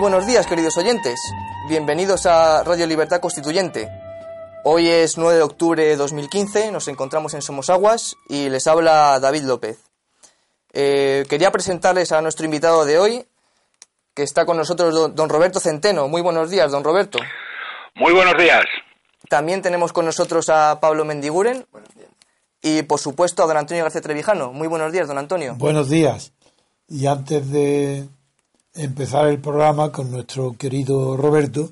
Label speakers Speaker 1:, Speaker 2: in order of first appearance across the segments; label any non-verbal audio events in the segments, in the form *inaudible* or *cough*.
Speaker 1: buenos días, queridos oyentes. Bienvenidos a Radio Libertad Constituyente. Hoy es 9 de octubre de 2015, nos encontramos en Somosaguas y les habla David López. Eh, quería presentarles a nuestro invitado de hoy, que está con nosotros don, don Roberto Centeno. Muy buenos días, don Roberto.
Speaker 2: Muy buenos días.
Speaker 1: También tenemos con nosotros a Pablo Mendiguren y, por supuesto, a don Antonio García Trevijano. Muy buenos días, don Antonio.
Speaker 3: Buenos días. Y antes de empezar el programa con nuestro querido Roberto,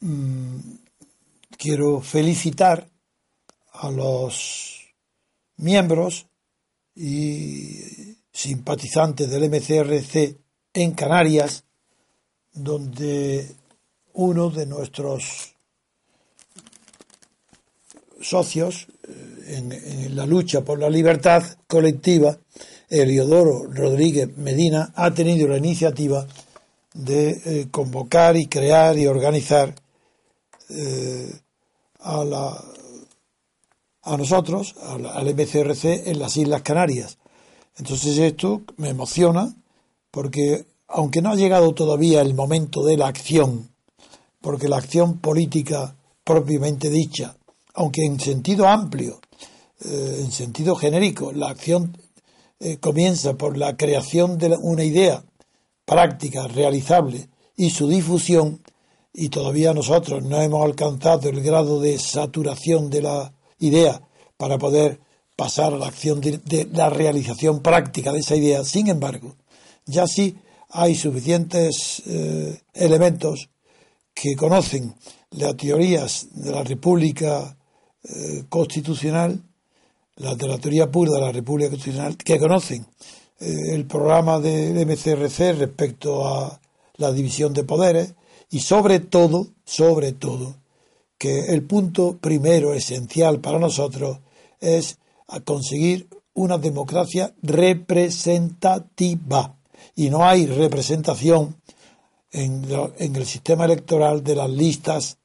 Speaker 3: mmm, quiero felicitar a los miembros y simpatizantes del MCRC en Canarias, donde uno de nuestros socios en, en, la lucha por la libertad colectiva, Eliodoro Rodríguez Medina, ha tenido la iniciativa de eh, convocar y crear y organizar eh, a, la, nosotros, al, al MCRC, en las Islas Canarias. Entonces esto me emociona porque aunque no ha llegado todavía el momento de la acción, porque la acción política propiamente dicha, aunque en sentido amplio, eh, en sentido genérico, la acción eh, comienza por la creación de una idea práctica, realizable y su difusión, y todavía nosotros no hemos alcanzado el grado de saturación de la idea para poder pasar a la acción de, la realización práctica de esa idea. Sin embargo, ya sí hay suficientes eh, elementos que conocen las teorías de la República eh, Constitucional, la de la teoría pura de la República Constitucional, que conocen eh, el programa de MCRC respecto a la división de poderes y sobre todo, sobre todo, que el punto primero esencial para nosotros es conseguir una democracia representativa. Y no hay representación en, lo, en, el sistema electoral de las listas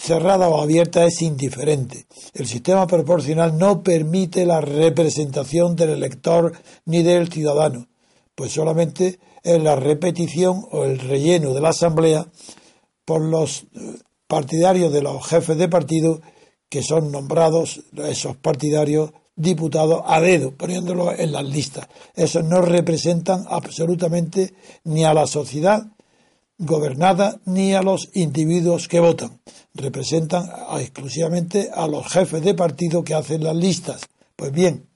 Speaker 3: cerrada o abierta es indiferente. El sistema proporcional no permite la representación del elector ni del ciudadano, pues solamente es la repetición o el relleno de la asamblea por los partidarios de los jefes de partido que son nombrados esos partidarios diputados a dedo, poniéndolo en las listas. Esos no representan absolutamente ni a la sociedad gobernada ni a los individuos que votan. Representan exclusivamente a los jefes de partido que hacen las listas. Pues bien,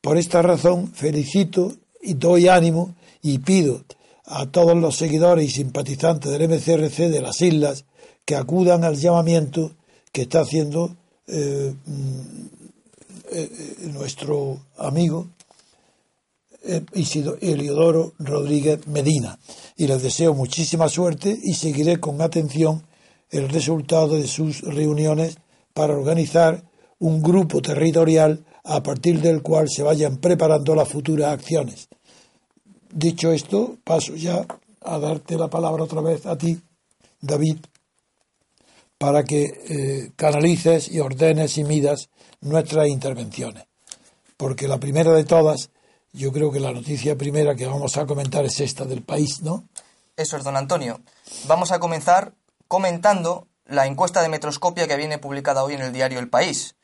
Speaker 3: por esta razón felicito y doy ánimo y pido a todos los seguidores y simpatizantes del MCRC de las islas que acudan al llamamiento que está haciendo eh, eh, nuestro amigo eh, Isidro Eliodoro Rodríguez Medina. Y les deseo muchísima suerte y seguiré con atención el resultado de sus reuniones para organizar un grupo territorial a partir del cual se vayan preparando las futuras acciones. Dicho esto, paso ya a darte la palabra otra vez a ti, David, para que eh, canalices y ordenes y midas nuestras intervenciones. Porque la primera de todas, yo creo que la noticia primera que vamos a comentar es esta del país, ¿no?
Speaker 1: Eso es, don Antonio. Vamos a comenzar comentando la encuesta de Metroscopia que viene publicada hoy en el diario El País.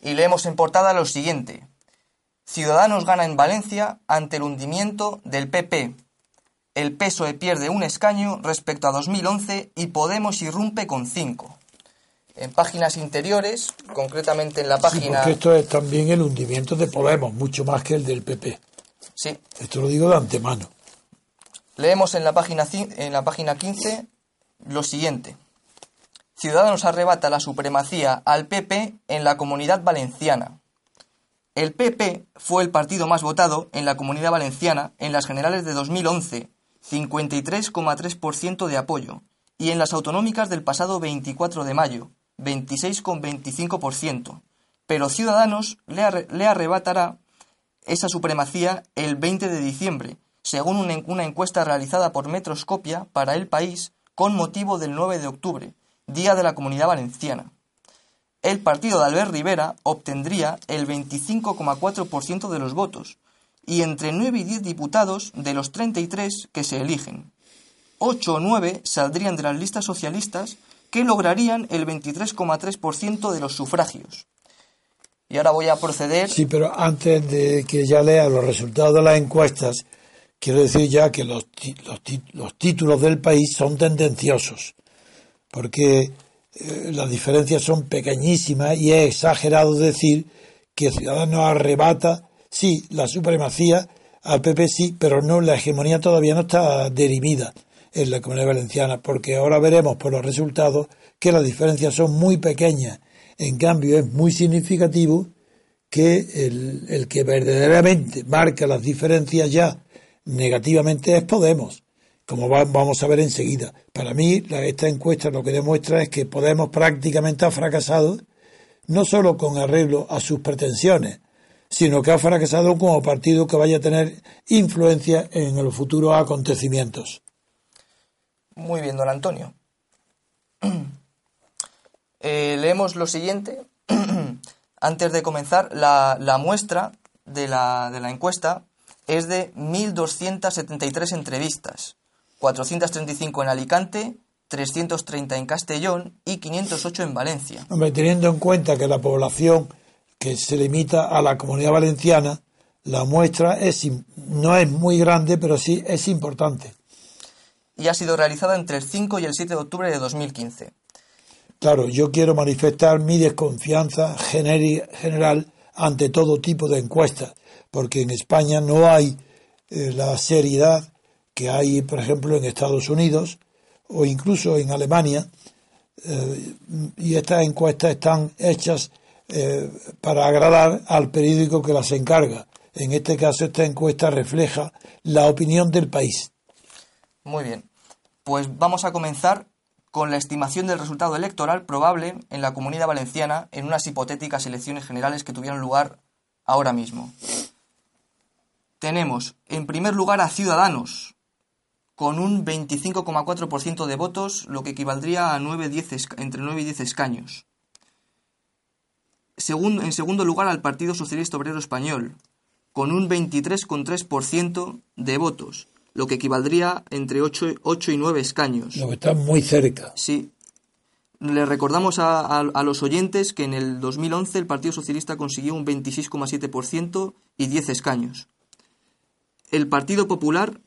Speaker 1: Y leemos en portada lo siguiente. Ciudadanos gana en Valencia ante el hundimiento del PP. El PSOE pierde un escaño respecto a 2011 y Podemos irrumpe con cinco. En páginas interiores, concretamente en la página... Sí,
Speaker 3: porque esto es también el hundimiento de Podemos, mucho más que el del PP.
Speaker 1: Sí.
Speaker 3: Esto lo digo de antemano.
Speaker 1: Leemos en la página, en la página 15 lo siguiente. Ciudadanos arrebata la supremacía al PP en la comunidad valenciana. El PP fue el partido más votado en la comunidad valenciana en las generales de 2011, 53,3% de apoyo, y en las autonómicas del pasado 24 de mayo, 26,25%. Pero Ciudadanos le, le, arrebatará esa supremacía el 20 de diciembre, según una encuesta realizada por Metroscopia para el país con motivo del 9 de octubre, Día de la Comunidad Valenciana. El partido de Albert Rivera obtendría el 25,4% de los votos y entre 9 y 10 diputados de los 33 que se eligen. 8 o 9 saldrían de las listas socialistas que lograrían el 23,3% de los sufragios. Y ahora voy a proceder.
Speaker 3: Sí, pero antes de que ya lea los resultados de las encuestas, quiero decir ya que los, los, los títulos del país son tendenciosos porque eh, las diferencias son pequeñísimas y es exagerado decir que Ciudadanos arrebata, sí, la supremacía al PP sí, pero no, la hegemonía todavía no está derimida en la comunidad valenciana, porque ahora veremos por los resultados que las diferencias son muy pequeñas. En cambio, es muy significativo que el, el que verdaderamente marca las diferencias ya negativamente es Podemos como vamos a ver enseguida. Para mí, esta encuesta lo que demuestra es que Podemos prácticamente ha fracasado, no solo con arreglo a sus pretensiones, sino que ha fracasado como partido que vaya a tener influencia en los futuros acontecimientos.
Speaker 1: Muy bien, don Antonio. *clears throat* Eh, leemos lo siguiente. *clears throat* Antes de comenzar, la, muestra de la, de la encuesta es de 1.273 entrevistas 435 en Alicante, 330 en Castellón y 508 en Valencia.
Speaker 3: Hombre, teniendo en cuenta que la población que se limita a la comunidad valenciana, la muestra es, no es muy grande, pero sí es importante.
Speaker 1: Y ha sido realizada entre el 5 y el 7 de octubre de 2015.
Speaker 3: Claro, yo quiero manifestar mi desconfianza general ante todo tipo de encuestas, porque en España no hay eh, la seriedad que hay, por ejemplo, en Estados Unidos o incluso en Alemania, eh, y estas encuestas están hechas eh, para agradar al periódico que las encarga. En este caso, esta encuesta refleja la opinión del país.
Speaker 1: Muy bien. Pues vamos a comenzar con la estimación del resultado electoral probable en la comunidad valenciana en unas hipotéticas elecciones generales que tuvieron lugar ahora mismo. Tenemos, en primer lugar, a Ciudadanos, con un 25,4% de votos, lo que equivaldría a 9, 10, entre 9 y 10 escaños. En segundo lugar, al Partido Socialista Obrero Español, con un 23,3% de votos, lo que equivaldría entre 8, 8, y 9 escaños.
Speaker 3: Lo que está muy cerca.
Speaker 1: Sí. Le recordamos a, a los oyentes que en el 2011 el Partido Socialista consiguió un 26,7% y 10 escaños. El Partido Popular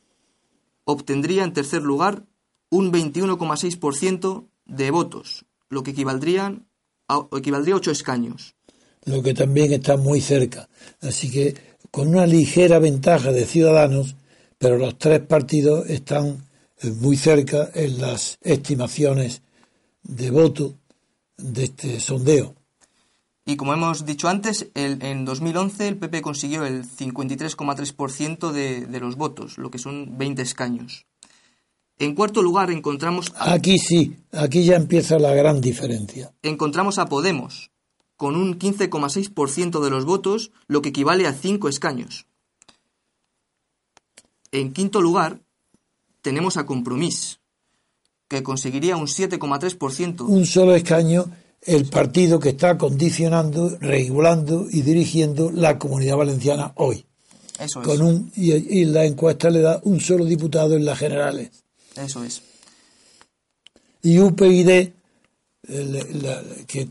Speaker 1: obtendría en tercer lugar un 21,6% de votos, lo que equivaldrían a, equivaldría a 8 escaños.
Speaker 3: Lo que también está muy cerca. Así que con una ligera ventaja de ciudadanos, pero los tres partidos están eh, muy cerca en las estimaciones de voto de este sondeo.
Speaker 1: Y como hemos dicho antes, en 2011 el PP consiguió el 53,3% de, de los votos, lo que son 20 escaños. En cuarto lugar encontramos...
Speaker 3: Aquí sí, aquí ya empieza la gran diferencia.
Speaker 1: Encontramos a Podemos, con un 15,6% de los votos, lo que equivale a 5 escaños. En quinto lugar tenemos a Compromís, que conseguiría un 7,3%.
Speaker 3: Un solo escaño el partido que está condicionando, regulando y dirigiendo la comunidad valenciana hoy.
Speaker 1: Eso es.
Speaker 3: Con un, y, la encuesta le da un solo diputado en las generales.
Speaker 1: Eso es.
Speaker 3: Y UPyD, que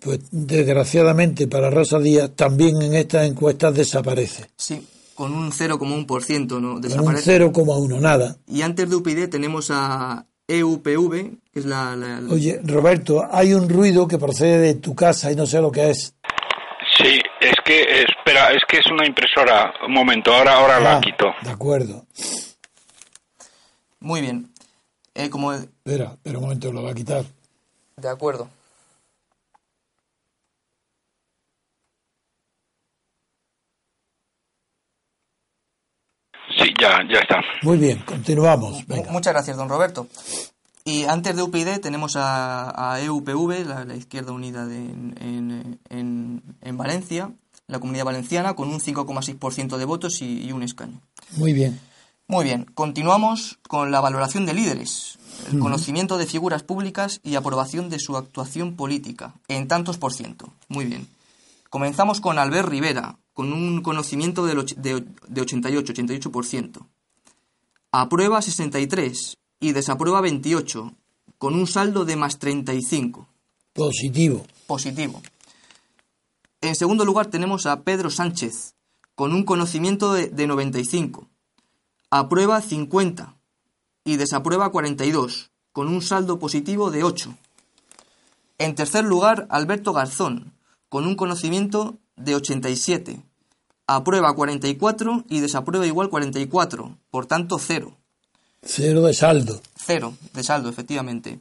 Speaker 3: pues desgraciadamente para Rosa Díaz también en estas encuestas desaparece.
Speaker 1: Sí, con un 0,1%, ¿no?
Speaker 3: Desaparece. Con un 0,1, nada.
Speaker 1: Y antes de UPyD tenemos a EUPV, que es la,
Speaker 3: Oye, Roberto, hay un ruido que procede de tu casa y no sé lo que es.
Speaker 2: Sí, es que, espera, es que es una impresora. Un momento, ahora, ahora la
Speaker 3: ah,
Speaker 2: quito.
Speaker 3: De acuerdo.
Speaker 1: Muy bien. Eh, como...
Speaker 3: Espera, espera un momento, lo va a quitar.
Speaker 1: De acuerdo.
Speaker 2: Sí, ya, ya está.
Speaker 3: Muy bien, continuamos.
Speaker 1: Muchas gracias, don Roberto. Y antes de UPyD tenemos a, EUPV, la, Izquierda Unida en, Valencia, la Comunidad Valenciana, con un 5,6% de votos y, un escaño.
Speaker 3: Muy bien.
Speaker 1: Muy bien, continuamos con la valoración de líderes, el conocimiento de figuras públicas y aprobación de su actuación política, en tantos por ciento. Muy bien. Comenzamos con Albert Rivera, con un conocimiento de, de 88, 88%. Aprueba 63 y desaprueba 28, con un saldo de más 35.
Speaker 3: Positivo.
Speaker 1: Positivo. En segundo lugar tenemos a Pedro Sánchez, con un conocimiento de, de 95. Aprueba 50 y desaprueba 42, con un saldo positivo de 8. En tercer lugar, Alberto Garzón, con un conocimiento de 87. Aprueba 44 y desaprueba igual 44, por tanto cero.
Speaker 3: Cero de saldo.
Speaker 1: Cero de saldo, efectivamente.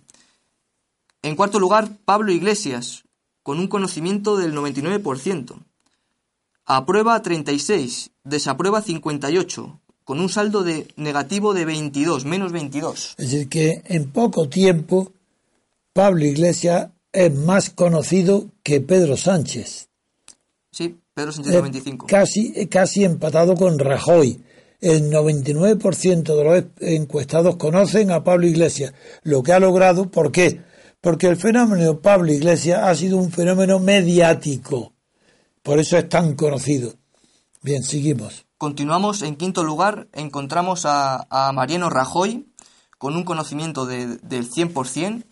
Speaker 1: En cuarto lugar, Pablo Iglesias, con un conocimiento del 99%. Aprueba 36, desaprueba 58, con un saldo de negativo de 22, menos 22.
Speaker 3: Es decir, que en poco tiempo Pablo Iglesias es más conocido que Pedro Sánchez.
Speaker 1: Sí, Pedro Sánchez 95.
Speaker 3: Casi, casi empatado con Rajoy. El 99% de los encuestados conocen a Pablo Iglesias. Lo que ha logrado, ¿por qué? Porque el fenómeno Pablo Iglesias ha sido un fenómeno mediático. Por eso es tan conocido. Bien, seguimos.
Speaker 1: Continuamos. En quinto lugar, encontramos a, a Mariano Rajoy con un conocimiento de, del 100%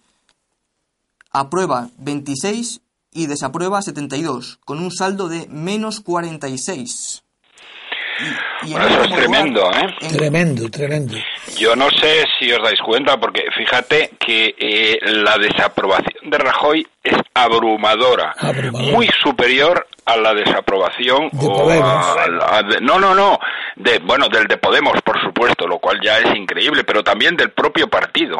Speaker 1: aprueba 26 y desaprueba 72, con un saldo de menos 46.
Speaker 2: Y, eso es tremendo, ¿eh?
Speaker 3: Tremendo, tremendo.
Speaker 2: Yo no sé si os dais cuenta, porque fíjate que eh, la desaprobación de Rajoy es abrumadora, muy superior a la desaprobación
Speaker 3: de Podemos.
Speaker 2: no, no, no, de bueno del de Podemos, por supuesto, lo cual ya es increíble, pero también del propio partido.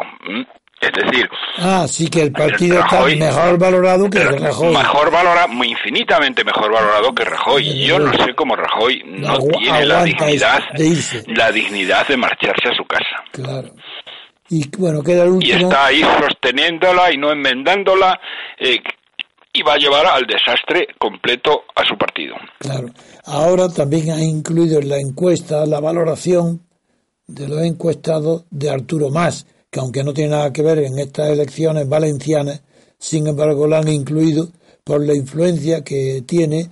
Speaker 2: Es decir,
Speaker 3: ah, sí que el partido está mejor valorado que Rajoy.
Speaker 2: Mejor valorado, infinitamente mejor valorado que Rajoy. Yo no sé cómo Rajoy no tiene la dignidad, de la dignidad de marcharse a su casa.
Speaker 3: Claro. Y bueno, queda el último.
Speaker 2: Y está ahí sosteniéndola y no enmendándola. Eh, y va a llevar al desastre completo a su partido.
Speaker 3: Claro. Ahora también ha incluido en la encuesta la valoración de los encuestados de Arturo Más, que aunque no tiene nada que ver en estas elecciones valencianas, sin embargo la han incluido por la influencia que tiene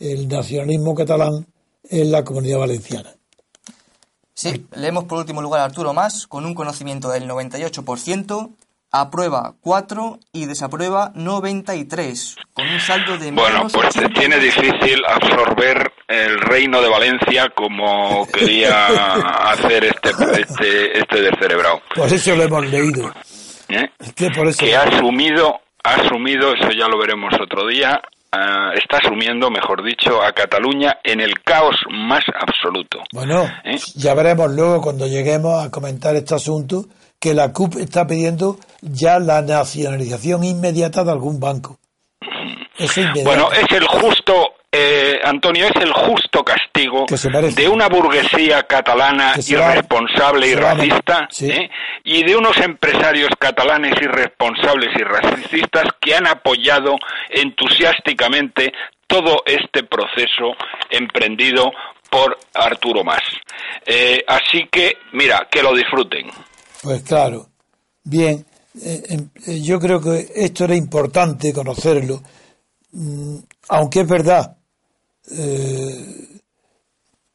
Speaker 3: el nacionalismo catalán en la comunidad valenciana.
Speaker 1: Sí, leemos por último lugar a Arturo Más, con un conocimiento del 98%, aprueba 4 y desaprueba 93, con un saldo de
Speaker 2: Bueno, pues tiene difícil absorber el reino de Valencia como *laughs* quería hacer este este este descerebrado.
Speaker 3: Pues eso lo hemos leído.
Speaker 2: ¿Eh? Que, ha asumido, ha asumido, eso ya lo veremos otro día, ah, está asumiendo, mejor dicho, a Cataluña en el caos más absoluto.
Speaker 3: Bueno, ¿Eh? ya veremos luego cuando lleguemos a comentar este asunto que la CUP está pidiendo ya la nacionalización inmediata de algún banco.
Speaker 2: bueno, es el justo, eh, Antonio, es el justo castigo de una burguesía catalana irresponsable y racista ¿eh? y de unos empresarios catalanes irresponsables y racistas que han apoyado entusiásticamente todo este proceso emprendido por Arturo Mas. Eh, así que, mira, que lo disfruten.
Speaker 3: Pues claro, Bien, eh, em, eh, yo creo que esto era importante conocerlo, mm, aunque es verdad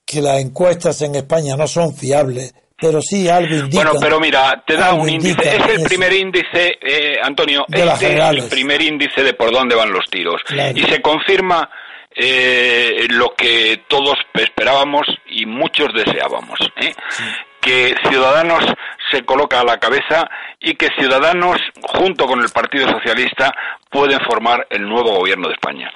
Speaker 3: que las encuestas en España no son fiables, pero sí algo indica.
Speaker 2: Bueno, pero mira, te da un índice. Es el primer índice, eh, Antonio, es el primer índice de por dónde van los tiros. Y se confirma eh, lo que todos esperábamos y muchos deseábamos. ¿eh? Que Ciudadanos se coloca a la cabeza y que Ciudadanos, junto con el Partido Socialista, pueden formar el nuevo gobierno de España.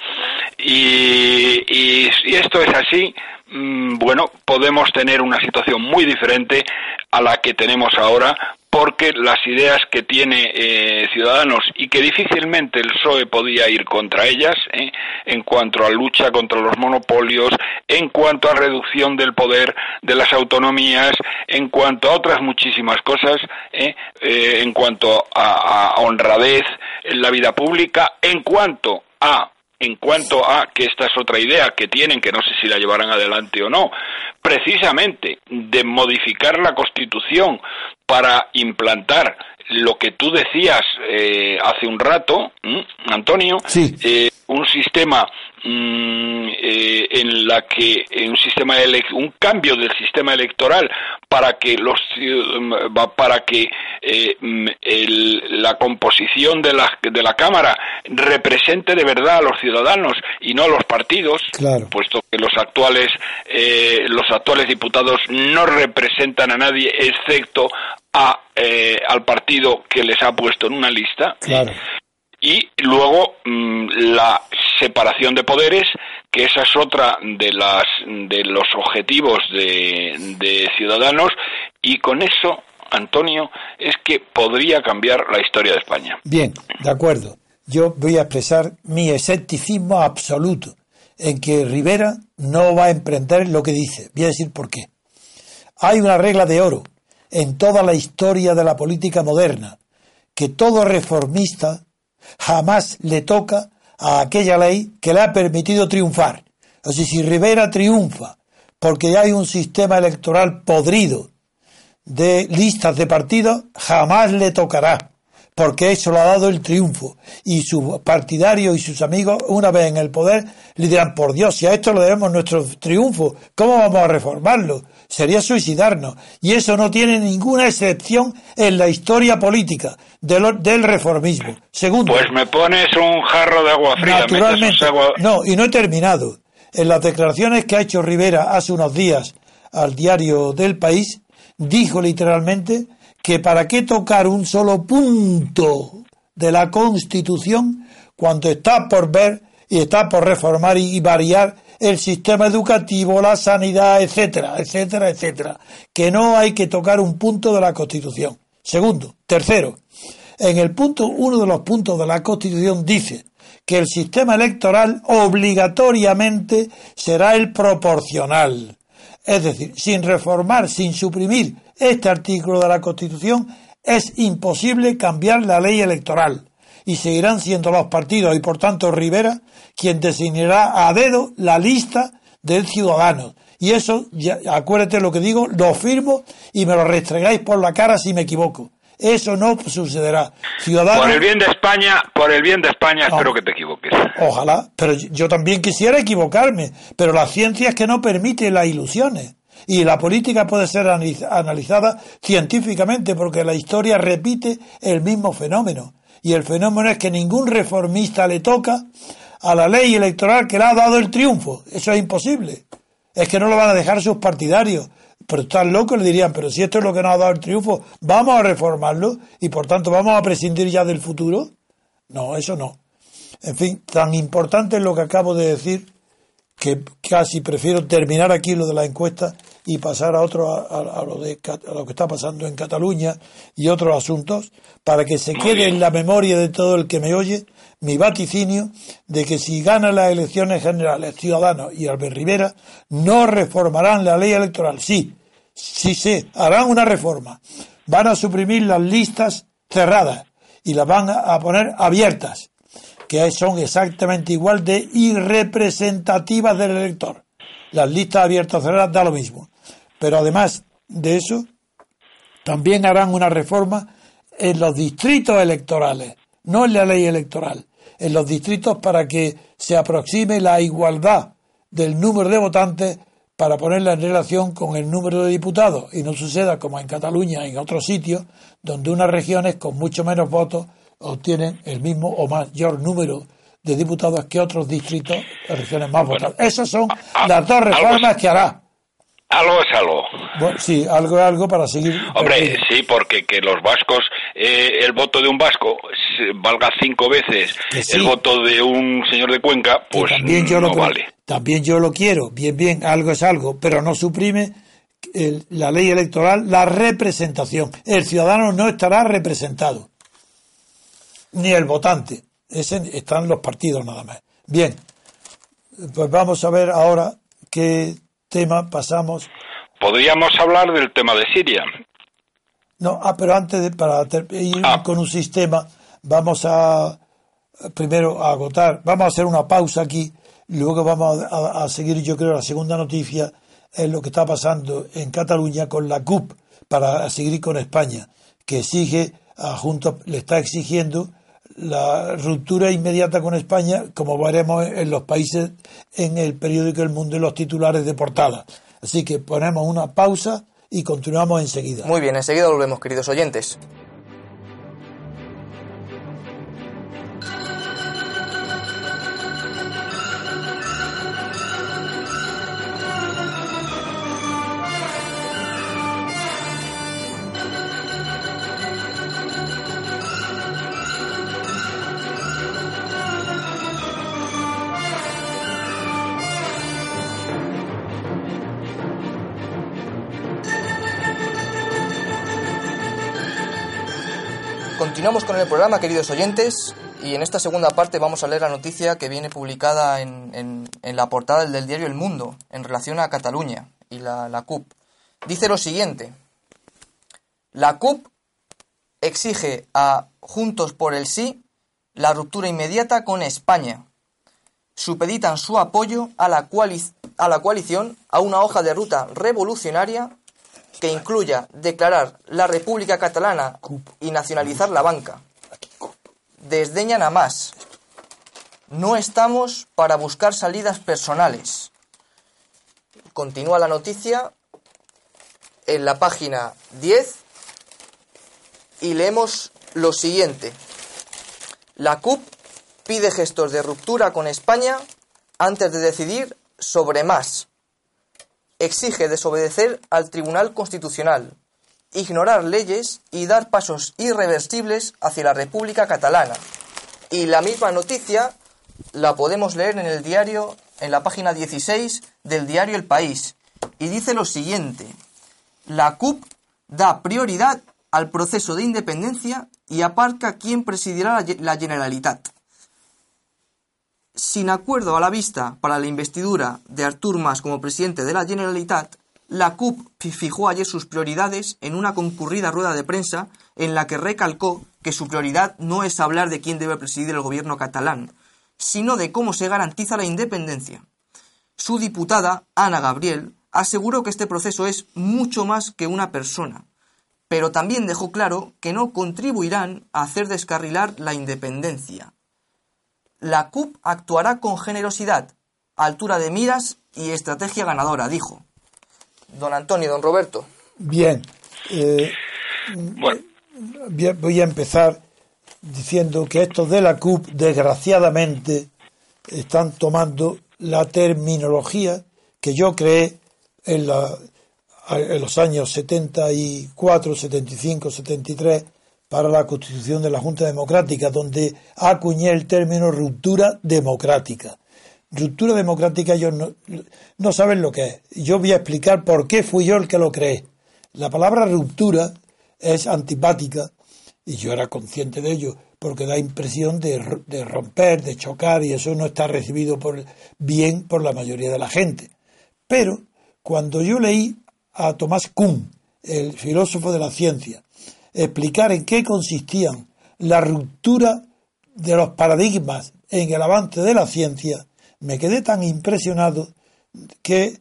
Speaker 2: Y, y, y esto es así Mm, bueno, podemos tener una situación muy diferente a la que tenemos ahora porque las ideas que tiene eh, Ciudadanos y que difícilmente el PSOE podía ir contra ellas, eh, en cuanto a lucha contra los monopolios, en cuanto a reducción del poder de las autonomías, en cuanto a otras muchísimas cosas, eh, en cuanto a honradez en la vida pública, en cuanto a en cuanto a que esta es otra idea que tienen, que no sé si la llevarán adelante o no, precisamente de modificar la Constitución para implantar lo que tú decías eh, hace un rato, Antonio, eh, un sistema mm, eh, en la que un sistema un cambio del sistema electoral para que los para que mm, la composición de la de la cámara represente de verdad a los ciudadanos y no a los partidos puesto que los actuales los actuales diputados no representan a nadie excepto a, eh, al partido que les ha puesto en una lista. Y luego mm, la separación de poderes, que esa es otra de, las, de los objetivos de, de Ciudadanos, y con eso, Antonio, es que podría cambiar la historia de España.
Speaker 3: Bien, de acuerdo. Yo voy a expresar mi escepticismo absoluto en que Rivera no va a emprender lo que dice. Voy a decir por qué. Hay una regla de oro en toda la historia de la política moderna, que todo reformista jamás le toca a aquella ley que le ha permitido triunfar. O si Rivera triunfa porque hay un sistema electoral podrido de listas de partidos, jamás le tocará, porque eso lo ha dado el triunfo. Y sus partidarios y sus amigos, una vez en el poder, le dirán, por Dios, si a esto lo debemos nuestro triunfo, ¿cómo vamos a reformarlo? sería suicidarnos. Y eso no tiene ninguna excepción en la historia política del, reformismo. Segundo.
Speaker 2: Pues me pones un jarro de agua fría.
Speaker 3: Naturalmente. No, y no he terminado. En las declaraciones que ha hecho Rivera hace unos días al diario del país, dijo literalmente que para qué tocar un solo punto de la Constitución cuando está por ver y está por reformar y variar el sistema educativo, la sanidad, etcétera, etcétera, etcétera. Que no hay que tocar un punto de la Constitución. Segundo, tercero, en el punto, uno de los puntos de la Constitución dice que el sistema electoral obligatoriamente será el proporcional. Es decir, sin reformar, sin suprimir este artículo de la Constitución, es imposible cambiar la ley electoral y seguirán siendo los partidos y por tanto Rivera quien designará a dedo la lista del ciudadano. Y eso, ya, acuérdate lo que digo, lo firmo y me lo restregáis por la cara si me equivoco. Eso no sucederá.
Speaker 2: Ciudadanos, por el bien de España, por el bien de España, espero que te equivoques.
Speaker 3: Ojalá, pero yo también quisiera equivocarme, pero la ciencia es que no permite las ilusiones. Y la política puede ser analizada científicamente porque la historia repite el mismo fenómeno. Y el fenómeno es que ningún reformista le toca a la ley electoral que le ha dado el triunfo. Eso es imposible. Es que no lo van a dejar sus partidarios. Pero están locos, le dirían, pero si esto es lo que nos ha dado el triunfo, vamos a reformarlo y por tanto vamos a prescindir ya del futuro. No, eso no. En fin, tan importante es lo que acabo de decir que casi prefiero terminar aquí lo de la encuesta y pasar a otro a, lo de a lo que está pasando en Cataluña y otros asuntos para que se quede en la memoria de todo el que me oye mi vaticinio de que si ganan las elecciones generales Ciudadanos y Albert Rivera no reformarán la ley electoral. Sí sí sí harán una reforma. Van a suprimir las listas cerradas y las van a poner abiertas que son exactamente igual de irrepresentativas del elector. Las listas abiertas o cerradas da lo mismo. Pero además de eso, también harán una reforma en los distritos electorales, no en la ley electoral, en los distritos para que se aproxime la igualdad del número de votantes para ponerla en relación con el número de diputados y no suceda como en Cataluña en otros sitios donde unas regiones con mucho menos votos obtienen el mismo o mayor número de diputados que otros distritos de regiones más votadas. Esas son las dos reformas que hará.
Speaker 2: Algo es algo.
Speaker 3: sí, algo es algo para seguir.
Speaker 2: Hombre, sí, porque que los vascos, eh, el voto de un vasco valga cinco veces el voto de un señor de Cuenca, pues también yo no vale.
Speaker 3: También yo lo quiero, bien, bien, algo es algo, pero no suprime la ley electoral la representación. El ciudadano no estará representado, ni el votante. Ese, están los partidos nada más. Bien, pues vamos a ver ahora qué tema pasamos.
Speaker 2: Podríamos hablar del tema de Siria.
Speaker 3: No, ah, pero antes de para ir ah. con un sistema, vamos a primero a agotar, vamos a hacer una pausa aquí, luego vamos a, seguir, yo creo, la segunda noticia es lo que está pasando en Cataluña con la CUP para seguir con España, que exige, a junto, le está exigiendo la ruptura inmediata con España, como veremos en los países en el periódico El Mundo y los titulares de portada. Así que ponemos una pausa y continuamos enseguida.
Speaker 1: Muy bien, enseguida volvemos, queridos oyentes. Continuamos con el programa, queridos oyentes, y en esta segunda parte vamos a leer la noticia que viene publicada en, la portada del diario El Mundo en relación a Cataluña y la, CUP. Dice lo siguiente. La CUP exige a Juntos por el Sí la ruptura inmediata con España. Supeditan su apoyo a la coalición a una hoja de ruta revolucionaria que incluya declarar la República Catalana y nacionalizar la banca. Desdeñan a más. No estamos para buscar salidas personales. Continúa la noticia en la página 10 y leemos lo siguiente. La CUP pide gestos de ruptura con España antes de decidir sobre más exige desobedecer al Tribunal Constitucional, ignorar leyes y dar pasos irreversibles hacia la República Catalana. Y la misma noticia la podemos leer en el diario, en la página 16 del diario El País. Y dice lo siguiente, la CUP da prioridad al proceso de independencia y aparca quién presidirá la Generalitat sin acuerdo a la vista para la investidura de Artur Mas como presidente de la Generalitat, la CUP fijó ayer sus prioridades en una concurrida rueda de prensa en la que recalcó que su prioridad no es hablar de quién debe presidir el gobierno catalán, sino de cómo se garantiza la independencia. Su diputada, Ana Gabriel, aseguró que este proceso es mucho más que una persona, pero también dejó claro que no contribuirán a hacer descarrilar la independencia. La CUP actuará con generosidad, altura de miras y estrategia ganadora, dijo. Don Antonio, don Roberto.
Speaker 3: Bien. Eh, voy a empezar diciendo que estos de la CUP, desgraciadamente, están tomando la terminología que yo creé en, en los años 74, 75, 73 para la constitución de la Junta Democrática, donde acuñé el término ruptura democrática. Ruptura democrática ellos no, saben lo que es. Yo voy a explicar por qué fui yo el que lo creé. La palabra ruptura es antipática, y yo era consciente de ello, porque da impresión de, romper, de chocar, y eso no está recibido bien por la mayoría de la gente. Pero cuando yo leí a Tomás Kuhn, el filósofo de la ciencia, explicar en qué consistían la ruptura de los paradigmas en el avance de la ciencia, me quedé tan impresionado que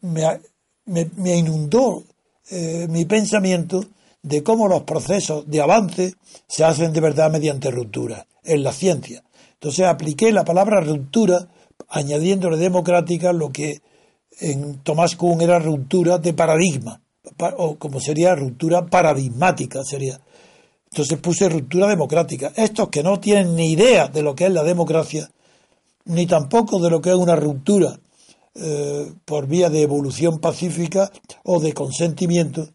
Speaker 3: me, inundó eh, mi pensamiento de cómo los procesos de avance se hacen de verdad mediante ruptura en la ciencia. Entonces apliqué la palabra ruptura añadiéndole democrática lo que en Tomás Kuhn era ruptura de paradigma, o como sería ruptura paradigmática, sería. Entonces puse ruptura democrática. Estos que no tienen ni idea de lo que es la democracia, ni tampoco de lo que es una ruptura eh, por vía de evolución pacífica o de consentimiento,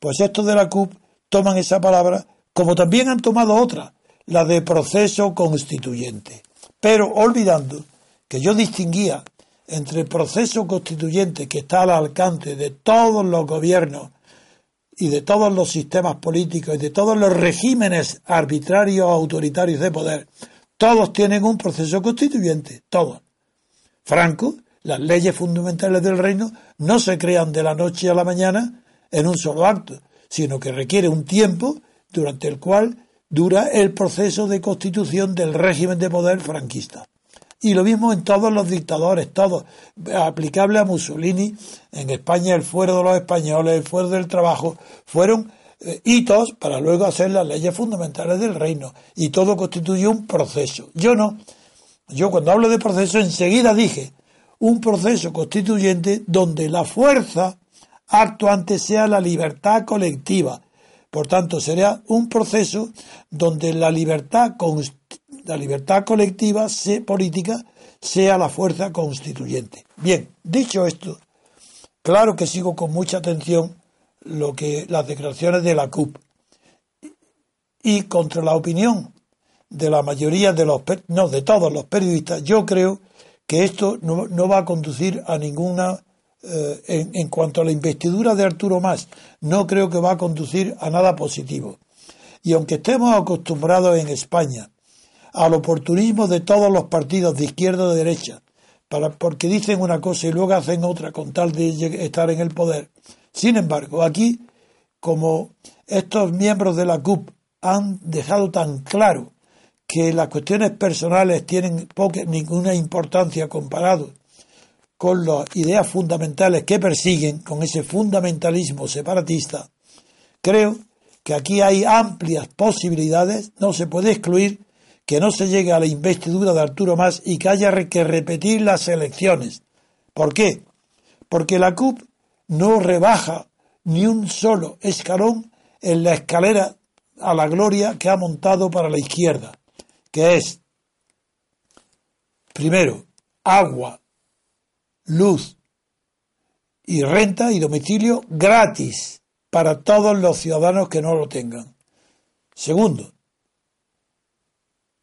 Speaker 3: pues estos de la CUP toman esa palabra como también han tomado otra, la de proceso constituyente, pero olvidando que yo distinguía entre el proceso constituyente que está al alcance de todos los gobiernos y de todos los sistemas políticos y de todos los regímenes arbitrarios autoritarios de poder, todos tienen un proceso constituyente, todos. Franco, las leyes fundamentales del reino no se crean de la noche a la mañana en un solo acto, sino que requiere un tiempo durante el cual dura el proceso de constitución del régimen de poder franquista. Y lo mismo en todos los dictadores, todos, aplicable a Mussolini, en España el fuero de los españoles, el fuero del trabajo, fueron eh, hitos para luego hacer las leyes fundamentales del reino. Y todo constituye un proceso. Yo no. Yo cuando hablo de proceso enseguida dije un proceso constituyente donde la fuerza actuante sea la libertad colectiva. Por tanto, sería un proceso donde la libertad, la libertad colectiva política sea la fuerza constituyente. Bien, dicho esto, claro que sigo con mucha atención lo que las declaraciones de la CUP y contra la opinión de la mayoría de los no de todos los periodistas yo creo que esto no, no va a conducir a ninguna eh, en, cuanto a la investidura de Arturo Más, no creo que va a conducir a nada positivo. Y aunque estemos acostumbrados en España al oportunismo de todos los partidos de izquierda o de derecha, para, porque dicen una cosa y luego hacen otra con tal de estar en el poder. Sin embargo, aquí, como estos miembros de la CUP han dejado tan claro que las cuestiones personales tienen poca, ninguna importancia comparado con las ideas fundamentales que persiguen, con ese fundamentalismo separatista, creo que aquí hay amplias posibilidades, no se puede excluir que no se llegue a la investidura de Arturo Más y que haya que repetir las elecciones. ¿Por qué? Porque la CUP no rebaja ni un solo escalón en la escalera a la gloria que ha montado para la izquierda, que es, primero, agua, luz y renta y domicilio gratis para todos los ciudadanos que no lo tengan. Segundo,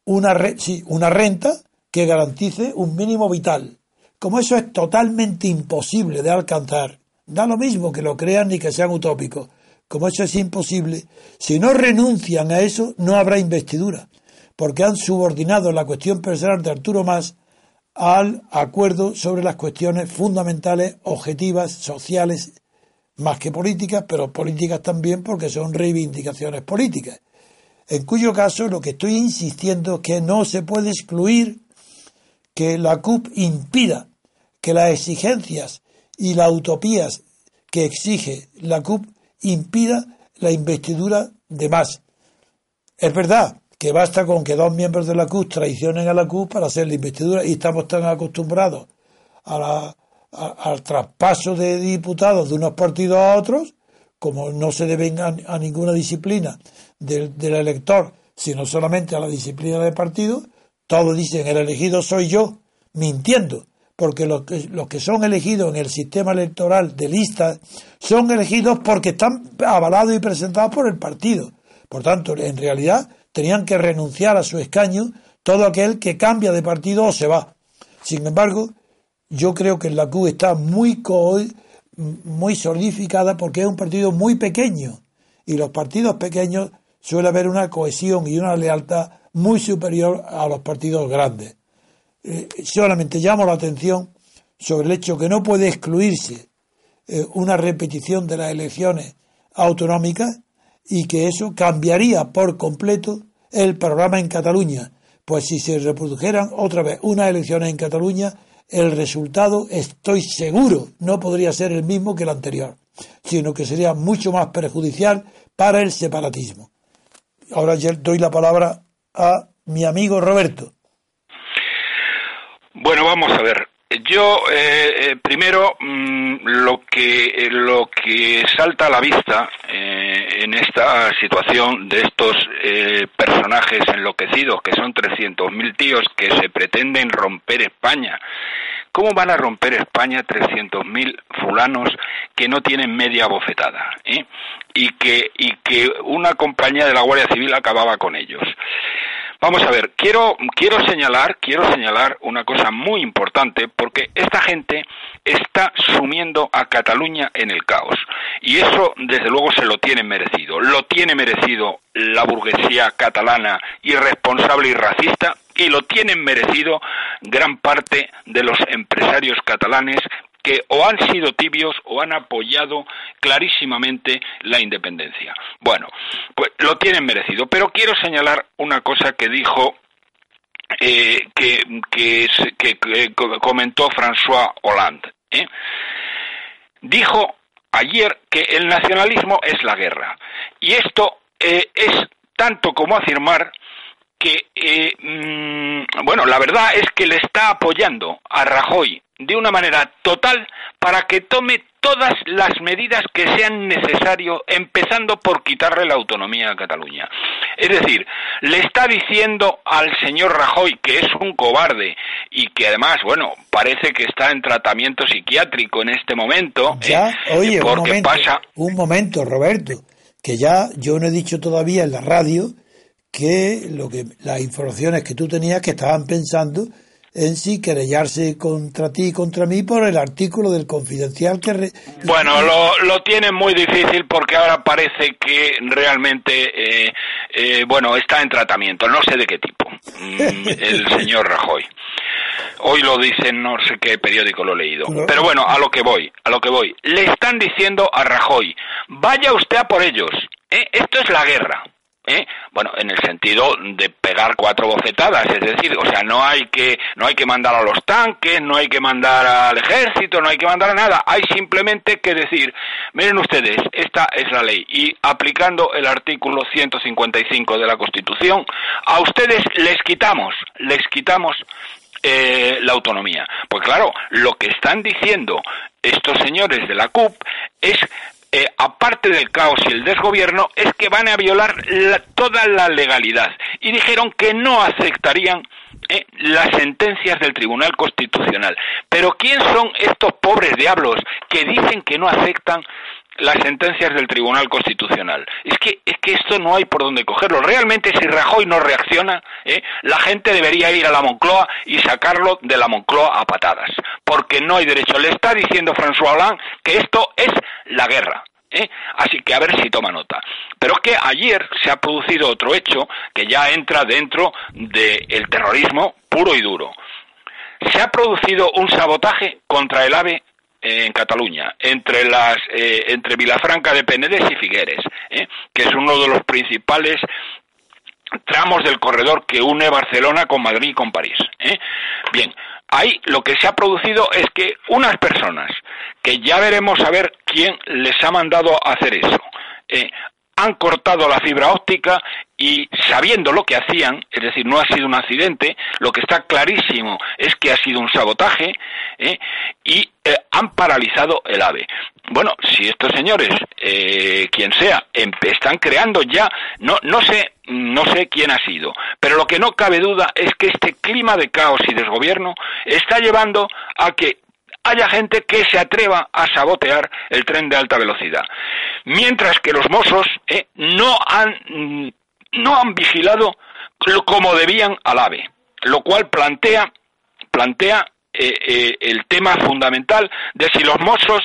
Speaker 3: una, sí, una renta que garantice un mínimo vital. Como eso es totalmente imposible de alcanzar, da lo mismo que lo crean ni que sean utópicos. Como eso es imposible, si no renuncian a eso, no habrá investidura, porque han subordinado la cuestión personal de Arturo Más al acuerdo sobre las cuestiones fundamentales, objetivas, sociales, más que políticas, pero políticas también porque son reivindicaciones políticas. En cuyo caso lo que estoy insistiendo es que no se puede excluir que la CUP impida que las exigencias y las utopías que exige la CUP impida la investidura de más. Es verdad que basta con que dos miembros de la CUP traicionen a la CUP para hacer la investidura y estamos tan acostumbrados al traspaso de diputados de unos partidos a otros, como no se deben a, ninguna disciplina del, elector, sino solamente a la disciplina de partido, todos dicen el elegido soy yo, mintiendo, porque los que, son elegidos en el sistema electoral de lista son elegidos porque están avalados y presentados por el partido. Por tanto, en realidad tenían que renunciar a su escaño todo aquel que cambia de partido o se va. Sin embargo, yo creo que la CUP está muy, muy solidificada porque es un partido muy pequeño y los partidos pequeños suele haber una cohesión y una lealtad muy superior a los partidos grandes. Eh, solamente llamo la atención sobre el hecho que no puede excluirse eh, una repetición de las elecciones autonómicas y que eso cambiaría por completo el programa en Cataluña, pues si se reprodujeran otra vez unas elecciones en Cataluña, el resultado, estoy seguro, no podría ser el mismo que el anterior, sino que sería mucho más perjudicial para el separatismo. Ahora doy la palabra a mi amigo Roberto.
Speaker 2: Bueno, vamos a ver. Yo eh, eh, primero mm, lo que eh, lo que salta a la vista en esta situación de estos personajes enloquecidos que son 300.000 tíos que se pretenden romper España. ¿Cómo van a romper España 300.000 fulanos que no tienen media bofetada y que y que una compañía de la Guardia Civil acababa con ellos? Vamos a ver, quiero, quiero señalar, quiero señalar una cosa muy importante porque esta gente está sumiendo a Cataluña en el caos y eso desde luego se lo tiene merecido. Lo tiene merecido la burguesía catalana irresponsable y racista y lo tienen merecido gran parte de los empresarios catalanes que o han sido tibios o han apoyado clarísimamente la independencia. Bueno, pues lo tienen merecido, pero quiero señalar una cosa que dijo eh, que, que, comentó François Hollande. ¿eh? Dijo ayer que el nacionalismo es la guerra. Y esto eh, es tanto como afirmar que, mm, bueno, la verdad es que le está apoyando a Rajoy de una manera total para que tome todas las medidas que sean necesarias, empezando por quitarle la autonomía a Cataluña. Es decir, le está diciendo al señor Rajoy que es un cobarde y que además, bueno, parece que está en tratamiento psiquiátrico en este momento.
Speaker 3: Ya, ¿eh? oye, un momento, pasa... un momento, Roberto, que ya yo no he dicho todavía en la radio que lo que las informaciones que tú tenías que estaban pensando en sí querellarse contra ti y contra mí por el artículo del confidencial que...
Speaker 2: Bueno, lo, lo tiene muy difícil porque ahora parece que realmente, eh, eh, bueno, está en tratamiento, no sé de qué tipo, mm, el *laughs* señor Rajoy. Hoy lo dicen, no sé qué periódico lo he leído. Pero bueno, a lo que voy, a lo que voy. Le están diciendo a Rajoy, vaya usted a por ellos. ¿eh? Esto es la guerra. ¿Eh? bueno en el sentido de pegar cuatro bofetadas es decir o sea no hay que no hay que mandar a los tanques no hay que mandar al ejército no hay que mandar a nada hay simplemente que decir miren ustedes esta es la ley y aplicando el artículo 155 de la Constitución a ustedes les quitamos les quitamos eh, la autonomía. Pues claro, lo que están diciendo estos señores de la CUP es eh, aparte del caos y el desgobierno, es que van a violar toda la legalidad. Y dijeron que no aceptarían eh, las sentencias del Tribunal Constitucional. Pero ¿quién son estos pobres diablos que dicen que no aceptan las sentencias del Tribunal Constitucional. Es que, es que esto no hay por dónde cogerlo. Realmente si Rajoy no reacciona, ¿eh? la gente debería ir a la Moncloa y sacarlo de la Moncloa a patadas, porque no hay derecho. Le está diciendo François Hollande que esto es la guerra. ¿eh? Así que a ver si toma nota. Pero que ayer se ha producido otro hecho que ya entra dentro del terrorismo puro y duro. Se ha producido un sabotaje contra el AVE en Cataluña, entre las eh, entre Vilafranca de Penedès y Figueres, ¿eh? que es uno de los principales tramos del corredor que une Barcelona con Madrid y con París. ¿eh? Bien, ahí lo que se ha producido es que unas personas, que ya veremos a ver quién les ha mandado a hacer eso, han cortado la fibra óptica y sabiendo lo que hacían, es decir, no ha sido un accidente, lo que está clarísimo es que ha sido un sabotaje ¿eh? y eh, han paralizado el AVE. Bueno, si estos señores, eh, quien sea, están creando ya, no, no sé, no sé quién ha sido, pero lo que no cabe duda es que este clima de caos y desgobierno está llevando a que haya gente que se atreva a sabotear el tren de alta velocidad. Mientras que los mozos eh, no, han, no han vigilado como debían al AVE, lo cual plantea, plantea eh, eh, el tema fundamental de si los mozos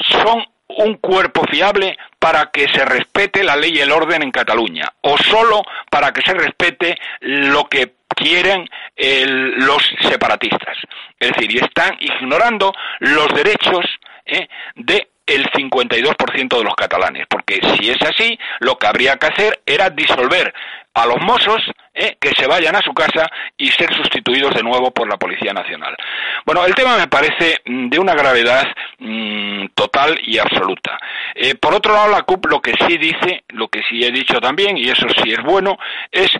Speaker 2: son un cuerpo fiable para que se respete la ley y el orden en Cataluña, o solo para que se respete lo que quieren los separatistas. Es decir, y están ignorando los derechos ¿eh? de el 52% de los catalanes, porque si es así, lo que habría que hacer era disolver a los mozos ¿eh? que se vayan a su casa y ser sustituidos de nuevo por la Policía Nacional. Bueno, el tema me parece mm, de una gravedad mm, total y absoluta. Eh, por otro lado, la CUP lo que sí dice, lo que sí he dicho también, y eso sí es bueno, es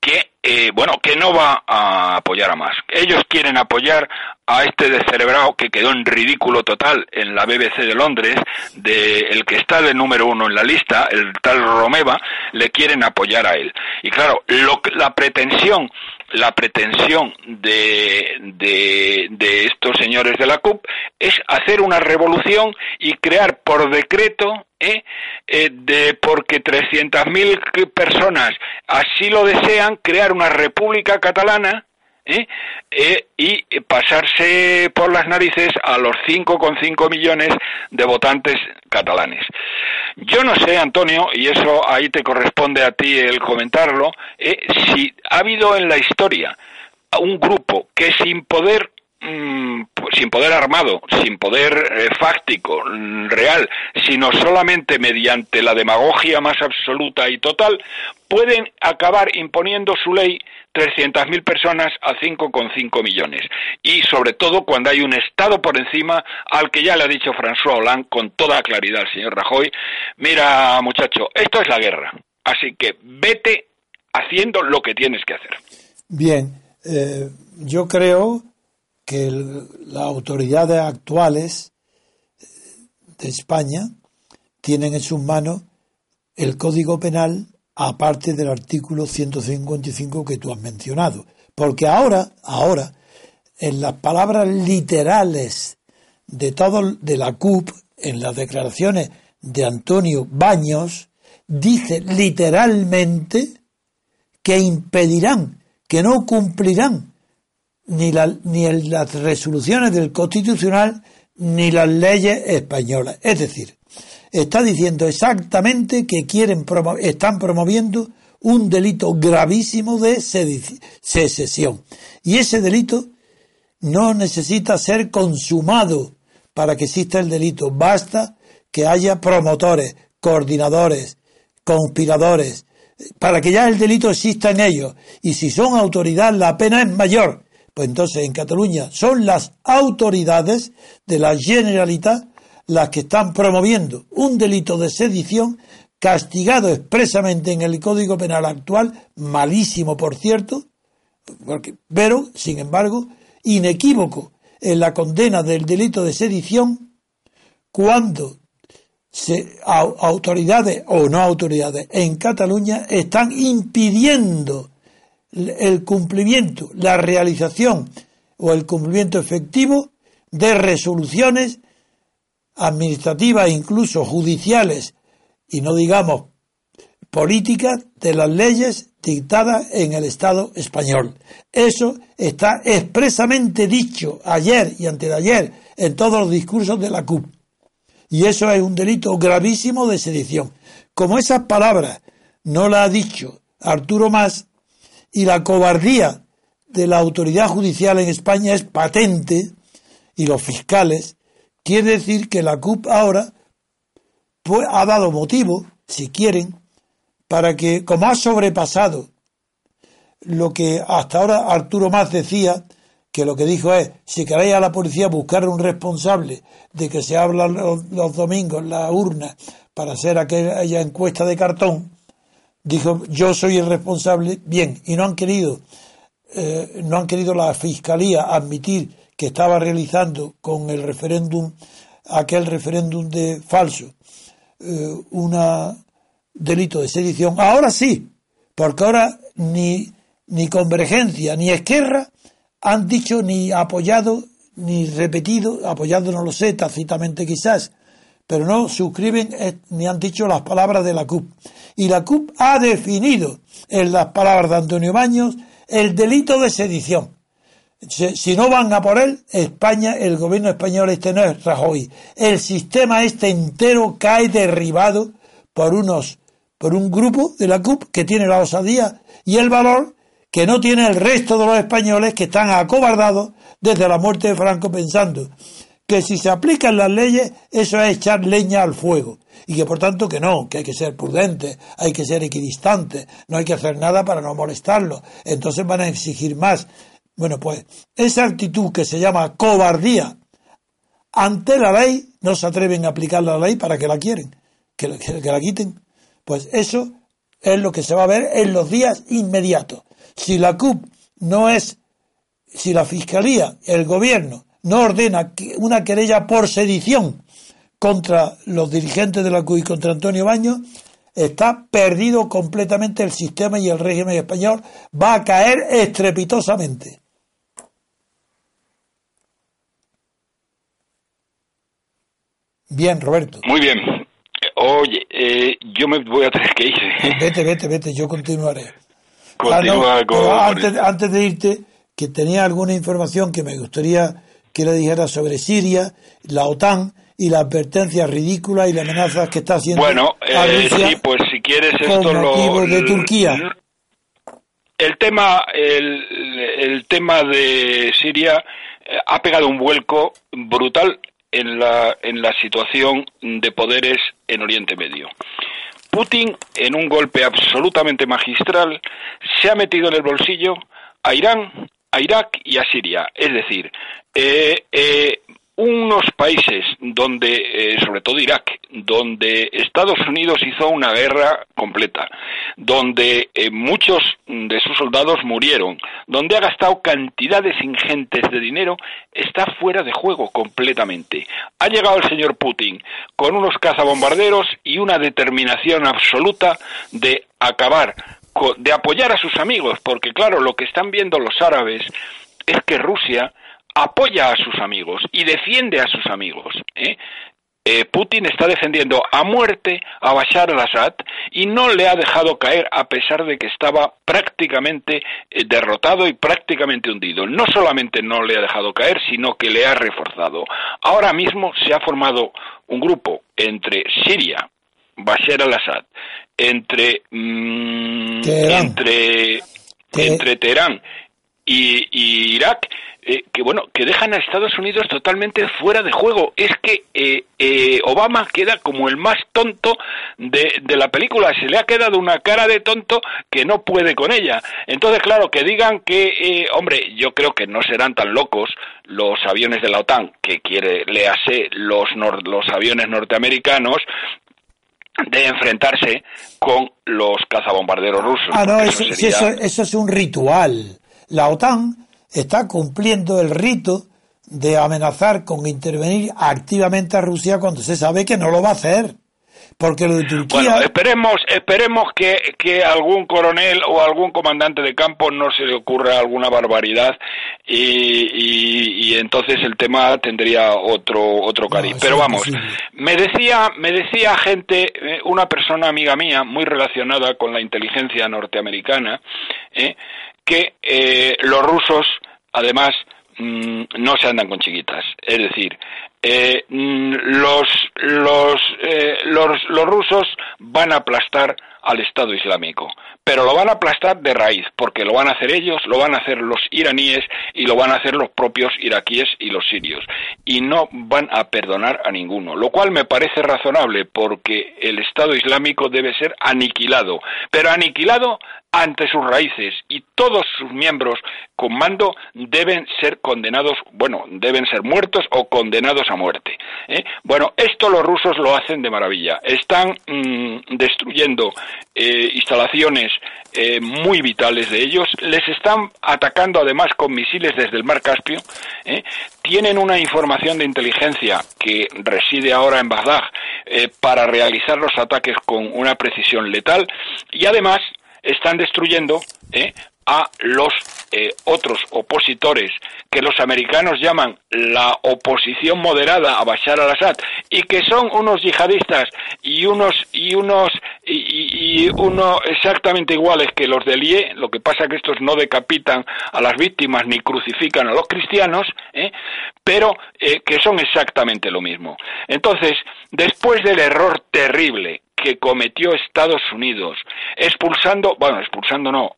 Speaker 2: que eh, bueno que no va a apoyar a más. Ellos quieren apoyar a este descerebrado que quedó en ridículo total en la BBC de Londres, de el que está de número uno en la lista, el tal Romeva, le quieren apoyar a él. Y claro, lo, la pretensión la pretensión de, de, estos señores de la CUP es hacer una revolución y crear por decreto, ¿eh? Eh, de porque 300.000 personas así lo desean, crear una república catalana ¿eh? Eh, y pasarse por las narices a los 5,5 millones de votantes catalanes. Yo no sé, Antonio, y eso ahí te corresponde a ti el comentarlo, eh, si ha habido en la historia un grupo que sin poder mm, sin poder armado, sin poder fáctico, mm, real, sino solamente mediante la demagogia más absoluta y total, pueden acabar imponiendo su ley 300.000 personas a 5,5 millones. Y sobre todo cuando hay un Estado por encima al que ya le ha dicho François Hollande con toda claridad al señor Rajoy, mira muchacho, esto es la guerra. Así que vete haciendo lo que tienes que hacer.
Speaker 3: Bien, eh, yo creo que las autoridades actuales de España tienen en sus manos el Código Penal aparte del artículo 155 que tú has mencionado. Porque ahora, ahora, en las palabras literales de todo de la CUP, en las declaraciones de Antonio Baños, dice literalmente que impedirán, que no cumplirán ni, ni las resoluciones del Constitucional ni las leyes españolas. Es decir, está diciendo exactamente que quieren están promoviendo un delito gravísimo de secesión. Y ese delito no necesita ser consumado para que exista el delito. Basta que haya promotores, coordinadores, conspiradores, para que ya el delito exista en ellos. Y si son autoridad, la pena es mayor. Pues entonces en Cataluña son las autoridades de la Generalitat las que están promoviendo un delito de sedición castigado expresamente en el Código Penal actual, malísimo por cierto, pero, sin embargo, inequívoco en la condena del delito de sedición cuando autoridades o no autoridades en Cataluña están impidiendo el cumplimiento, la realización o el cumplimiento efectivo de resoluciones administrativas, incluso judiciales, y no digamos políticas de las leyes dictadas en el Estado español. Eso está expresamente dicho ayer y antes de ayer en todos los discursos de la CUP. Y eso es un delito gravísimo de sedición. Como esas palabras no la ha dicho Arturo Más y la cobardía de la autoridad judicial en España es patente y los fiscales Quiere decir que la CUP ahora pues, ha dado motivo, si quieren, para que, como ha sobrepasado lo que hasta ahora Arturo Más decía, que lo que dijo es, si queréis a la policía buscar un responsable de que se habla los, domingos la urna para hacer aquella encuesta de cartón, dijo, yo soy el responsable, bien, y no han querido, eh, no han querido la fiscalía admitir que estaba realizando con el referéndum, aquel referéndum de falso, eh, un delito de sedición. Ahora sí, porque ahora ni, ni Convergencia ni Esquerra han dicho ni apoyado ni repetido, apoyado no lo sé, tácitamente quizás, pero no suscriben ni han dicho las palabras de la CUP. Y la CUP ha definido en las palabras de Antonio Baños el delito de sedición. Si no van a por él, España, el gobierno español este no es Rajoy. El sistema este entero cae derribado por unos, por un grupo de la CUP que tiene la osadía y el valor que no tiene el resto de los españoles que están acobardados desde la muerte de Franco pensando que si se aplican las leyes, eso es echar leña al fuego. Y que por tanto que no, que hay que ser prudente, hay que ser equidistante, no hay que hacer nada para no molestarlo. Entonces van a exigir más. Bueno, pues esa actitud que se llama cobardía ante la ley, no se atreven a aplicar la ley para que la quieren, que, la quiten. Pues eso es lo que se va a ver en los días inmediatos. Si la CUP no es, si la Fiscalía, el Gobierno, no ordena una querella por sedición contra los dirigentes de la CUP y contra Antonio Baños, está perdido completamente el sistema y el régimen español va a caer estrepitosamente. Bien, Roberto.
Speaker 2: Muy bien. Oye, eh, yo me voy a tener que ir.
Speaker 3: Vete, vete, vete, yo continuaré.
Speaker 2: Continúa
Speaker 3: ah, antes, antes de irte, que tenía alguna información que me gustaría que le dijera sobre Siria, la OTAN y la advertencia ridícula y las amenazas que está haciendo
Speaker 2: bueno, eh, sí, pues si quieres esto lo,
Speaker 3: de Turquía.
Speaker 2: El tema, el, el tema de Siria eh, ha pegado un vuelco brutal en la, en la situación de poderes en Oriente Medio. Putin, en un golpe absolutamente magistral, se ha metido en el bolsillo a Irán, a Irak y a Siria. Es decir, eh, eh, unos países donde, eh, sobre todo Irak, donde Estados Unidos hizo una guerra completa, donde eh, muchos de sus soldados murieron, donde ha gastado cantidades ingentes de dinero, está fuera de juego completamente. Ha llegado el señor Putin con unos cazabombarderos y una determinación absoluta de acabar, de apoyar a sus amigos, porque claro, lo que están viendo los árabes es que Rusia apoya a sus amigos y defiende a sus amigos. ¿eh? Eh, Putin está defendiendo a muerte a Bashar al-Assad y no le ha dejado caer a pesar de que estaba prácticamente eh, derrotado y prácticamente hundido. No solamente no le ha dejado caer, sino que le ha reforzado. Ahora mismo se ha formado un grupo entre Siria, Bashar al-Assad, entre, mm, entre, entre Teherán y Irak, eh, que bueno que dejan a Estados Unidos totalmente fuera de juego es que eh, eh, Obama queda como el más tonto de, de, la película se le ha quedado una cara de tonto que no puede con ella entonces claro que digan que hombre yo creo que no serán tan locos los aviones de la OTAN que quiere léase los los aviones norteamericanos de enfrentarse con los cazabombarderos rusos.
Speaker 3: Ah, no, eso, eso es un ritual. La OTAN está cumpliendo el rito de amenazar con intervenir activamente a Rusia cuando se sabe que no lo va a hacer. Porque lo de Turquía.
Speaker 2: Bueno, esperemos, esperemos que, que algún coronel o algún comandante de campo no se le ocurra alguna barbaridad y, y, entonces el tema tendría otro otro cariz. Pero vamos, me decía, me decía gente, eh, una persona amiga mía muy relacionada con la inteligencia norteamericana, eh, que eh, los rusos, además, mm, no se andan con chiquitas. Es decir, eh, mm, los, los, eh, los, los rusos van a aplastar al Estado Islámico, pero lo van a aplastar de raíz, porque lo van a hacer ellos, lo van a hacer los iraníes y lo van a hacer los propios iraquíes y los sirios, y no van a perdonar a ninguno, lo cual me parece razonable, porque el Estado Islámico debe ser aniquilado, pero aniquilado ante sus raíces y todos sus miembros con mando deben ser condenados, bueno, deben ser muertos o condenados a muerte. ¿eh? Bueno, esto los rusos lo hacen de maravilla. Están mm, destruyendo eh, instalaciones eh, muy vitales de ellos, les están atacando además con misiles desde el mar Caspio, tienen una información de inteligencia que reside ahora en Bagdad para realizar los ataques con una precisión letal y además están destruyendo ¿eh? A los eh, otros opositores que los americanos llaman la oposición moderada a Bashar al-Assad y que son unos yihadistas y unos y unos y, uno exactamente iguales que los del IE, lo que pasa que estos no decapitan a las víctimas ni crucifican a los cristianos, ¿eh? pero que son exactamente lo mismo. Entonces, después del error terrible que cometió Estados Unidos, expulsando, bueno, expulsando no,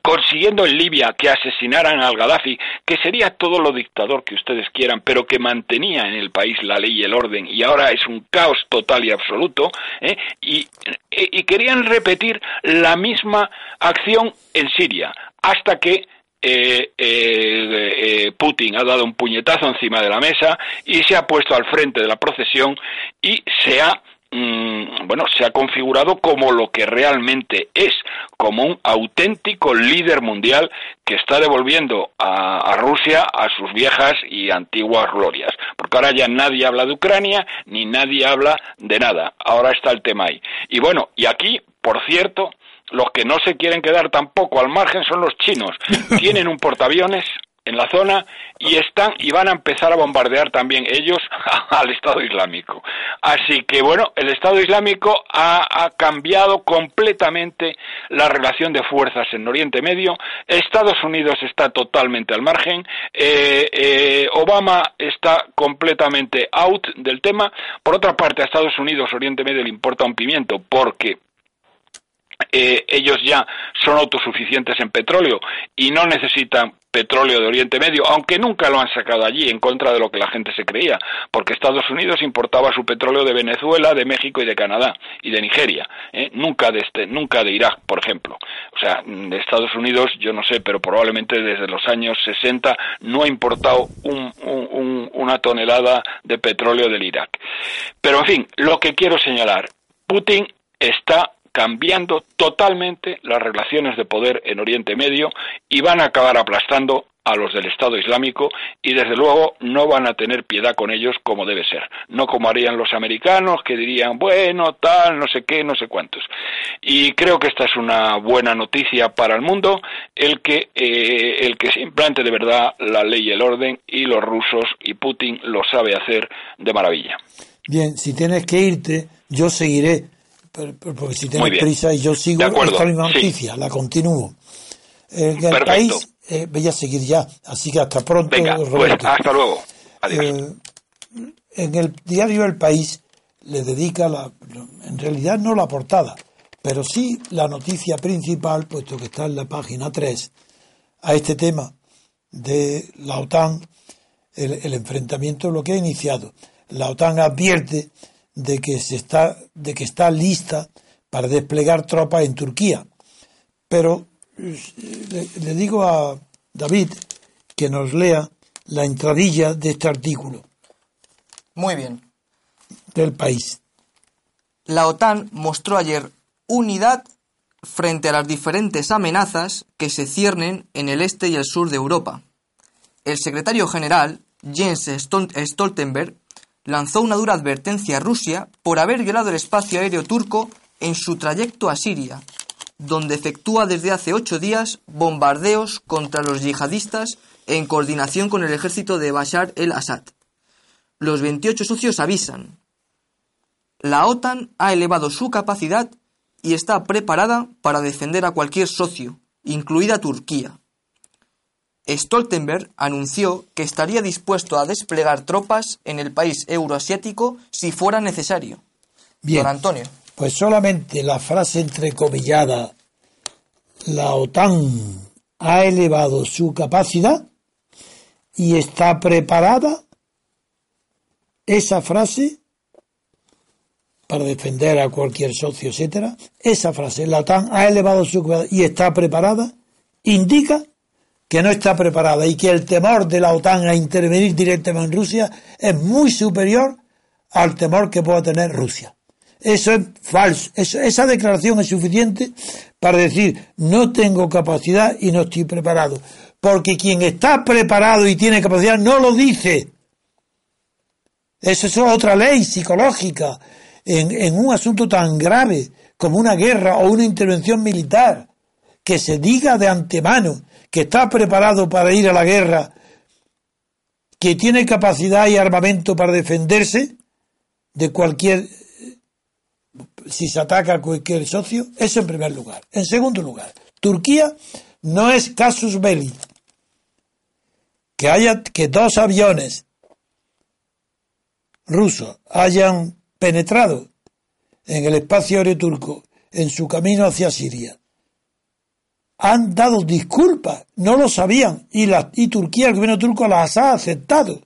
Speaker 2: consiguiendo en Libia que asesinaran al Gaddafi, que sería todo lo dictador que ustedes quieran, pero que mantenía en el país la ley y el orden, y ahora es un caos total y absoluto, ¿eh? y, y querían repetir la misma acción en Siria, hasta que eh, eh, eh, Putin ha dado un puñetazo encima de la mesa y se ha puesto al frente de la procesión y se ha mm, bueno, se ha configurado como lo que realmente es, como un auténtico líder mundial que está devolviendo a, a, Rusia a sus viejas y antiguas glorias. Porque ahora ya nadie habla de Ucrania, ni nadie habla de nada. Ahora está el tema ahí. Y bueno, y aquí, por cierto, los que no se quieren quedar tampoco al margen son los chinos. *laughs* Tienen un portaaviones en la zona y están y van a empezar a bombardear también ellos *laughs* al Estado Islámico. Así que bueno, el Estado Islámico ha, cambiado completamente la relación de fuerzas en Oriente Medio. Estados Unidos está totalmente al margen. Eh, eh, Obama está completamente out del tema. Por otra parte, a Estados Unidos Oriente Medio le importa un pimiento porque eh, ellos ya son autosuficientes en petróleo y no necesitan petróleo de Oriente Medio, aunque nunca lo han sacado allí en contra de lo que la gente se creía, porque Estados Unidos importaba su petróleo de Venezuela, de México y de Canadá y de Nigeria, ¿eh? nunca de este, nunca de Irak, por ejemplo. O sea, de Estados Unidos, yo no sé, pero probablemente desde los años 60 no ha importado una tonelada de petróleo del Irak. Pero en fin, lo que quiero señalar, Putin está cambiando totalmente las relaciones de poder en Oriente Medio y van a acabar aplastando a los del Estado Islámico y desde luego no van a tener piedad con ellos como debe ser, no como harían los americanos que dirían bueno tal no sé qué no sé cuántos y creo que esta es una buena noticia para el mundo el que eh, el que se implante de verdad la ley y el orden y los rusos y Putin lo sabe hacer de maravilla.
Speaker 3: Bien, si tienes que irte yo seguiré porque si tienes prisa y yo sigo esta misma noticia, la continúo. En el país, eh, voy a seguir ya, así que hasta pronto.
Speaker 2: Pues, hasta luego. Eh,
Speaker 3: en el diario El País le dedica, la, en realidad no la portada, pero sí la noticia principal, puesto que está en la página 3, a este tema de la OTAN, el, el enfrentamiento, lo que ha iniciado. La OTAN advierte de que, se está, de que está lista para desplegar tropas en Turquía. Pero le, digo a David que nos lea la entradilla de este artículo.
Speaker 1: Muy bien.
Speaker 3: Del país.
Speaker 1: La OTAN mostró ayer unidad frente a las diferentes amenazas que se ciernen en el este y el sur de Europa. El secretario general, Jens Stoltenberg, lanzó una dura advertencia a Rusia por haber violado el espacio aéreo turco en su trayecto a Siria, donde efectúa desde hace ocho días bombardeos contra los yihadistas en coordinación con el ejército de Bashar el-Assad. Los 28 socios avisan. La OTAN ha elevado su capacidad y está preparada para defender a cualquier socio, incluida Turquía. Stoltenberg anunció que estaría dispuesto a desplegar tropas en el país euroasiático si fuera necesario.
Speaker 3: Bien,
Speaker 1: Don Antonio.
Speaker 3: Pues solamente la frase entrecomillada, la OTAN ha elevado su capacidad y está preparada, esa frase, para defender a cualquier socio, etcétera, esa frase, la OTAN ha elevado su capacidad y está preparada, indica que no está preparada y que el temor de la OTAN a intervenir directamente en Rusia es muy superior al temor que pueda tener Rusia. Eso es falso. esa declaración es suficiente para decir no tengo capacidad y no estoy preparado. Porque quien está preparado y tiene capacidad no lo dice. Eso es otra ley psicológica en, un asunto tan grave como una guerra o una intervención militar. Que se diga de antemano que está preparado para ir a la guerra, que tiene capacidad y armamento para defenderse de cualquier, si se ataca a cualquier socio, eso en primer lugar. En segundo lugar, Turquía no es casus belli. Que haya, que dos aviones rusos hayan penetrado en el espacio aéreo turco en su camino hacia Siria han dado disculpas, no lo sabían, y, la, y Turquía, el gobierno turco las ha aceptado.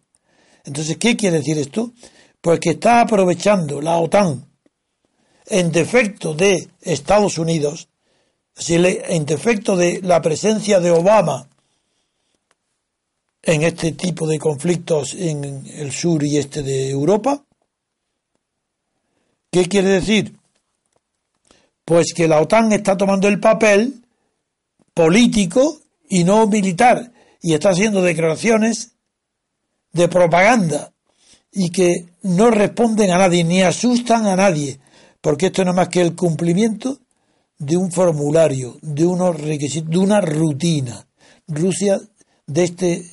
Speaker 3: Entonces, ¿qué quiere decir esto? Pues que está aprovechando la OTAN en defecto de Estados Unidos, en defecto de la presencia de Obama en este tipo de conflictos en el sur y este de Europa. ¿Qué quiere decir? Pues que la OTAN está tomando el papel político y no militar y está haciendo declaraciones de propaganda y que no responden a nadie ni asustan a nadie, porque esto no es más que el cumplimiento de un formulario, de unos requisitos, de una rutina. Rusia de este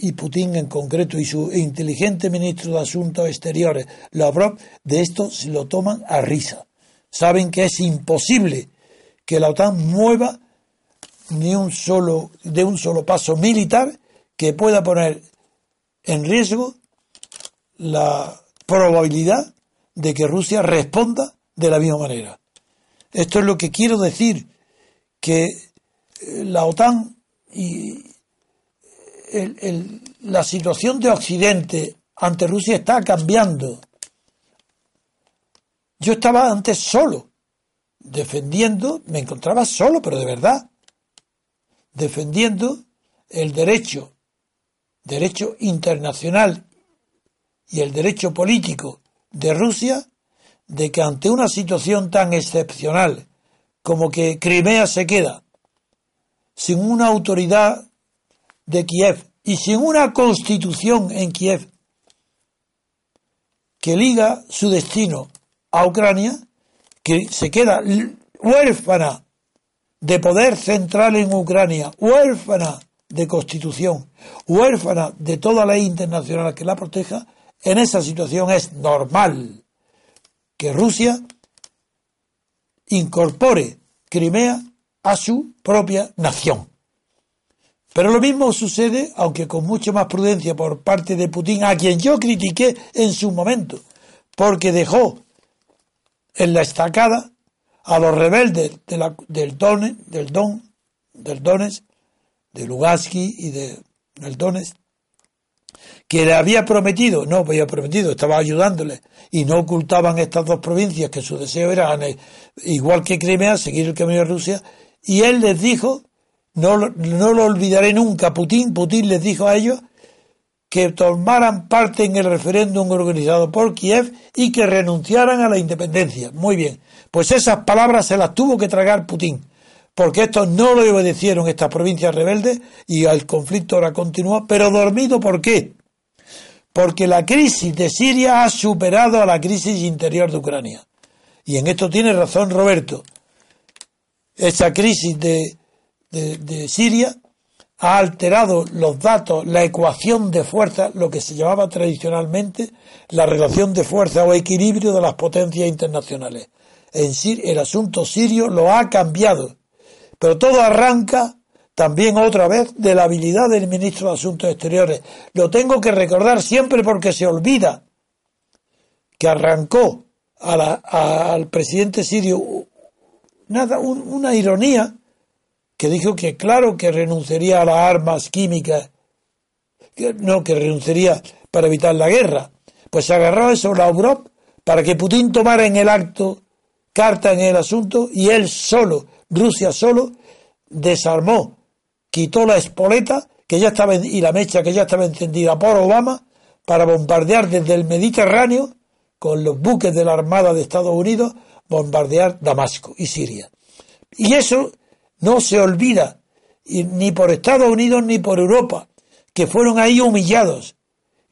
Speaker 3: y Putin en concreto y su inteligente ministro de Asuntos Exteriores, Lavrov, de esto se lo toman a risa. Saben que es imposible que la OTAN mueva ni un solo, de un solo paso militar que pueda poner en riesgo la probabilidad de que Rusia responda de la misma manera. Esto es lo que quiero decir, que eh, la OTAN y la situación de Occidente ante Rusia está cambiando. Yo estaba antes solo, defendiendo, me encontraba solo, pero de verdad, defendiendo el derecho, derecho internacional y el derecho político de Rusia de que ante una situación tan excepcional como que Crimea se queda sin una autoridad de Kiev y sin una constitución en Kiev que liga su destino a Ucrania, que se queda huérfana de poder central en Ucrania, huérfana de constitución, huérfana de toda ley internacional que la proteja, en esa situación es normal que Rusia incorpore Crimea a su propia nación. Pero lo mismo sucede, aunque con mucho más prudencia por parte de Putin, a quien yo critiqué en su momento, porque dejó en la estacada a los rebeldes del Don, del Don, del Donetsk, de Lugansky y de, del Donetsk, que le había prometido, no había prometido, estaba ayudándole, y no ocultaban estas dos provincias, que su deseo era, igual que Crimea, seguir el camino de Rusia, y él les dijo no, no lo olvidaré nunca. Putin, Putin les dijo a ellos que tomaran parte en el referéndum organizado por Kiev y que renunciaran a la independencia. Muy bien. Pues esas palabras se las tuvo que tragar Putin, porque estos no lo obedecieron, estas provincias rebeldes, y el conflicto ahora continúa, pero dormido, ¿por qué? Porque la crisis de Siria ha superado a la crisis interior de Ucrania. Y en esto tiene razón Roberto. Esa crisis de, de, Siria ha alterado los datos, la ecuación de fuerza, lo que se llamaba tradicionalmente la relación de fuerza o equilibrio de las potencias internacionales. En el asunto sirio lo ha cambiado, pero todo arranca también otra vez de la habilidad del ministro de Asuntos Exteriores. Lo tengo que recordar siempre porque se olvida que arrancó al presidente sirio nada, una ironía que dijo que claro que renunciaría a las armas químicas, que, no, que renunciaría para evitar la guerra. Pues se agarró eso la Europa para que Putin tomara en el acto carta en el asunto y él solo, Rusia solo, desarmó, quitó la espoleta que ya estaba y la mecha que ya estaba encendida por Obama para bombardear desde el Mediterráneo con los buques de la Armada de Estados Unidos, bombardear Damasco y Siria. Y eso no se olvida, ni por Estados Unidos ni por Europa, que fueron ahí humillados.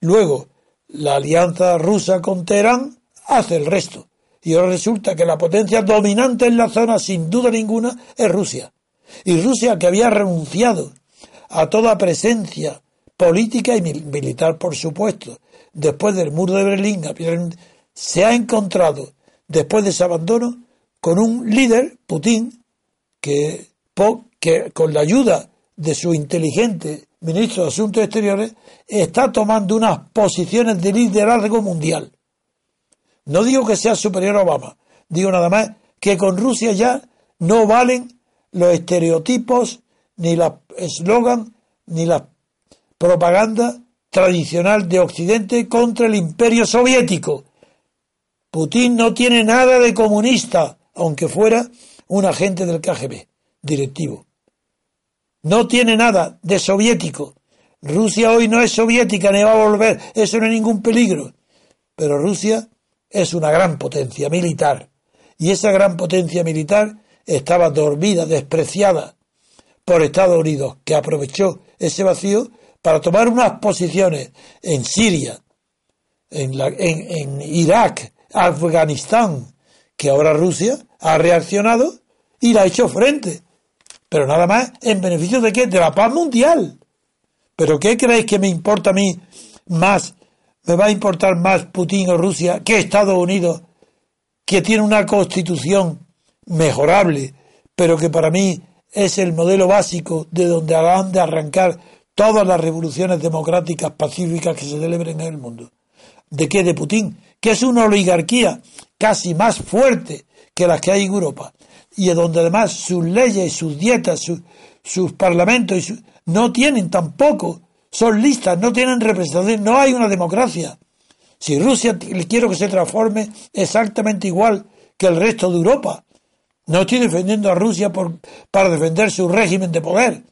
Speaker 3: Luego, la alianza rusa con Teherán hace el resto. Y ahora resulta que la potencia dominante en la zona, sin duda ninguna, es Rusia. Y Rusia, que había renunciado a toda presencia política y militar, por supuesto, después del muro de Berlín, se ha encontrado, después de ese abandono, con un líder, Putin, que que con la ayuda de su inteligente ministro de Asuntos Exteriores está tomando unas posiciones de liderazgo mundial. No digo que sea superior a Obama, digo nada más que con Rusia ya no valen los estereotipos, ni la eslogan, ni la propaganda tradicional de Occidente contra el imperio soviético. Putin no tiene nada de comunista, aunque fuera un agente del KGB directivo. No tiene nada de soviético. Rusia hoy no es soviética ni va a volver, eso no es ningún peligro. Pero Rusia es una gran potencia militar. Y esa gran potencia militar estaba dormida, despreciada por Estados Unidos, que aprovechó ese vacío para tomar unas posiciones en Siria, en, en, Irak, Afganistán, que ahora Rusia ha reaccionado y la ha hecho frente. Pero nada más en beneficio de qué? De la paz mundial. ¿Pero qué creéis que me importa a mí más? ¿Me va a importar más Putin o Rusia que Estados Unidos, que tiene una constitución mejorable, pero que para mí es el modelo básico de donde han de arrancar todas las revoluciones democráticas pacíficas que se celebren en el mundo. ¿De qué? De Putin, que es una oligarquía casi más fuerte que las que hay en Europa, y donde además sus leyes, sus dietas, sus parlamentos y no tienen tampoco, son listas, no tienen representación, no hay una democracia. Si Rusia quiero que se transforme exactamente igual que el resto de Europa, no estoy defendiendo a Rusia por, para defender su régimen de poder.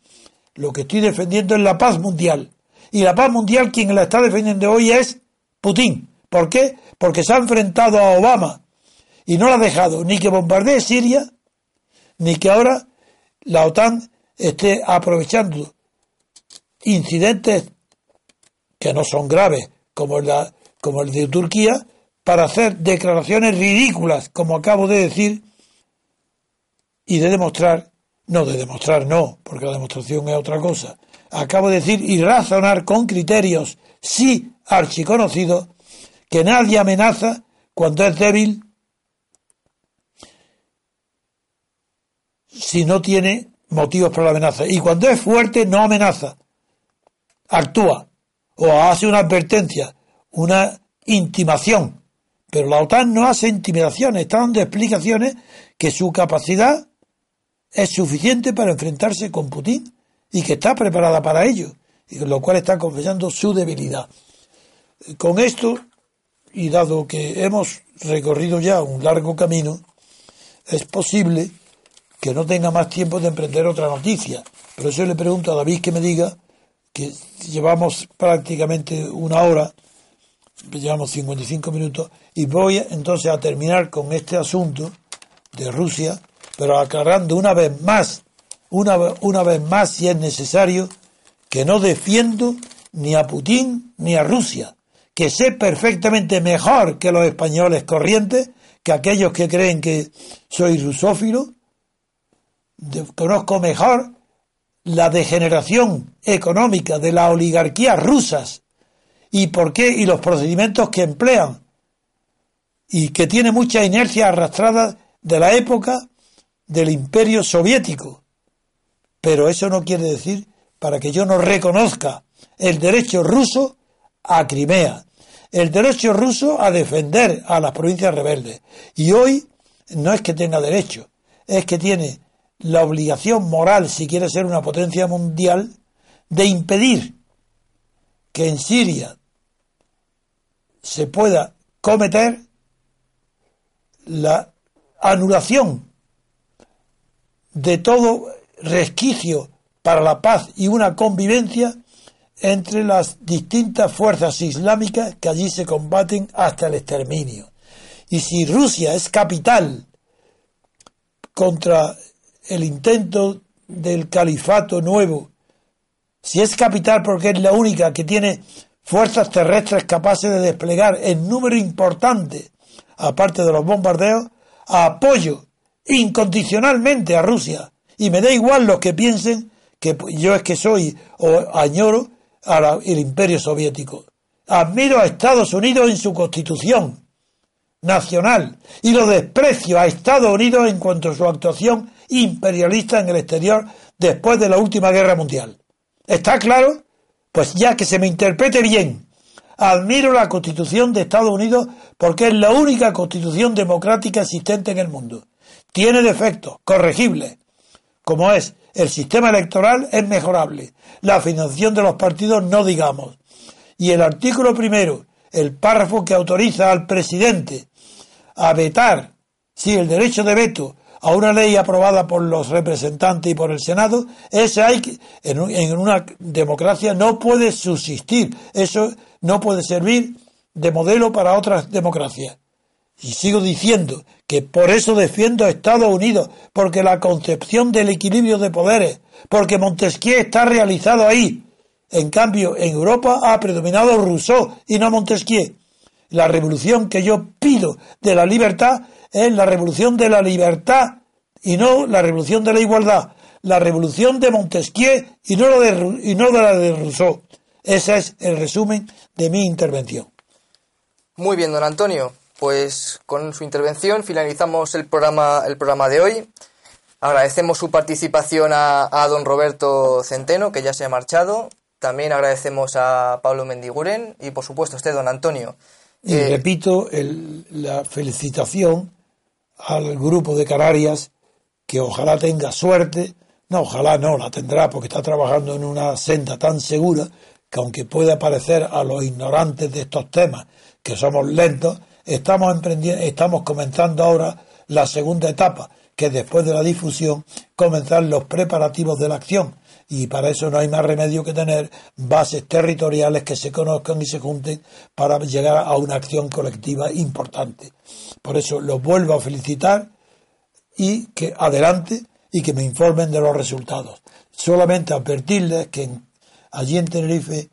Speaker 3: Lo que estoy defendiendo es la paz mundial. Y la paz mundial quien la está defendiendo hoy es Putin. ¿Por qué? Porque se ha enfrentado a Obama y no le ha dejado ni que bombardee Siria, ni que ahora la OTAN esté aprovechando incidentes que no son graves, como, la, como el de Turquía, para hacer declaraciones ridículas, como acabo de decir, y de demostrar, no de demostrar no, porque la demostración es otra cosa, acabo de decir y razonar con criterios sí archiconocidos que nadie amenaza cuando es débil si no tiene motivos para la amenaza. Y cuando es fuerte, no amenaza, actúa o hace una advertencia, una intimación. Pero la OTAN no hace intimidaciones, está dando explicaciones que su capacidad es suficiente para enfrentarse con Putin y que está preparada para ello, y con lo cual está confesando su debilidad. Con esto, y dado que hemos recorrido ya un largo camino, es posible que no tenga más tiempo de emprender otra noticia. Pero eso le pregunto a David que me diga que llevamos prácticamente una hora, llevamos 55 minutos, y voy entonces a terminar con este asunto de Rusia, pero aclarando una vez más, una, una vez más si es necesario, que no defiendo ni a Putin ni a Rusia, que sé perfectamente mejor que los españoles corrientes, que aquellos que creen que soy rusófilo, conozco mejor la degeneración económica de las oligarquías rusas y por qué y los procedimientos que emplean y que tiene mucha inercia arrastrada de la época del imperio soviético. Pero eso no quiere decir para que yo no reconozca el derecho ruso a Crimea, el derecho ruso a defender a las provincias rebeldes. Y hoy no es que tenga derecho, es que tiene la obligación moral, si quiere ser una potencia mundial, de impedir que en Siria se pueda cometer la anulación de todo resquicio para la paz y una convivencia entre las distintas fuerzas islámicas que allí se combaten hasta el exterminio. Y si Rusia es capital contra el intento del califato nuevo, si es capital porque es la única que tiene fuerzas terrestres capaces de desplegar en número importante, aparte de los bombardeos, apoyo incondicionalmente a Rusia. Y me da igual los que piensen que yo es que soy o añoro al imperio soviético. Admiro a Estados Unidos en su constitución nacional y lo desprecio a Estados Unidos en cuanto a su actuación imperialista en el exterior después de la última guerra mundial. ¿Está claro? Pues ya que se me interprete bien, admiro la constitución de Estados Unidos porque es la única constitución democrática existente en el mundo. Tiene defectos, corregibles, como es el sistema electoral, es mejorable. La financiación de los partidos no digamos. Y el artículo primero, el párrafo que autoriza al presidente a vetar, sí, el derecho de veto a una ley aprobada por los representantes y por el Senado, ese hay que, en, una democracia no puede subsistir. Eso no puede servir de modelo para otras democracias. Y sigo diciendo que por eso defiendo a Estados Unidos, porque la concepción del equilibrio de poderes, porque Montesquieu está realizado ahí. En cambio, en Europa ha predominado Rousseau y no Montesquieu. La revolución que yo pido de la libertad es la revolución de la libertad y no la revolución de la igualdad. La revolución de Montesquieu y no, la de, y no de la de Rousseau. Ese es el resumen de mi intervención.
Speaker 1: Muy bien, don Antonio. Pues con su intervención finalizamos el programa, el programa de hoy. Agradecemos su participación a, don Roberto Centeno, que ya se ha marchado. También agradecemos a Pablo Mendiguren y, por supuesto, a usted, don Antonio.
Speaker 3: Y eh, repito la felicitación al grupo de Canarias, que ojalá tenga suerte. No, ojalá no, la tendrá porque está trabajando en una senda tan segura que aunque pueda parecer a los ignorantes de estos temas que somos lentos, estamos emprendiendo, estamos comenzando ahora la segunda etapa, que después de la difusión comenzar los preparativos de la acción. Y para eso no hay más remedio que tener bases territoriales que se conozcan y se junten para llegar a una acción colectiva importante. Por eso los vuelvo a felicitar y que adelante y que me informen de los resultados. Solamente advertirles que allí en Tenerife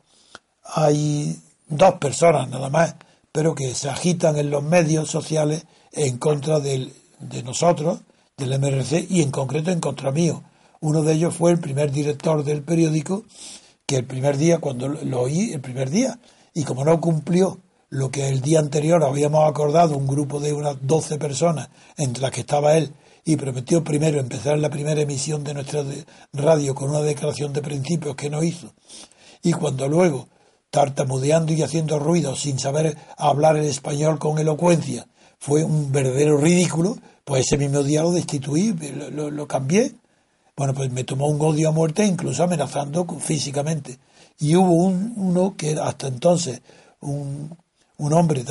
Speaker 3: hay dos personas nada más, pero que se agitan en los medios sociales en contra de nosotros, del MRC y en concreto en contra mío. Uno de ellos fue el primer director del periódico, que el primer día, cuando lo oí, el primer día, y como no cumplió lo que el día anterior habíamos acordado, un grupo de unas 12 personas, entre las que estaba él, y prometió primero empezar la primera emisión de nuestra radio con una declaración de principios que no hizo, y cuando luego, tartamudeando y haciendo ruido sin saber hablar el español con elocuencia, fue un verdadero ridículo, pues ese mismo día lo destituí, lo, cambié. Bueno, pues me tomó un odio a muerte, incluso amenazando físicamente. Y hubo un, uno que hasta entonces, un, un hombre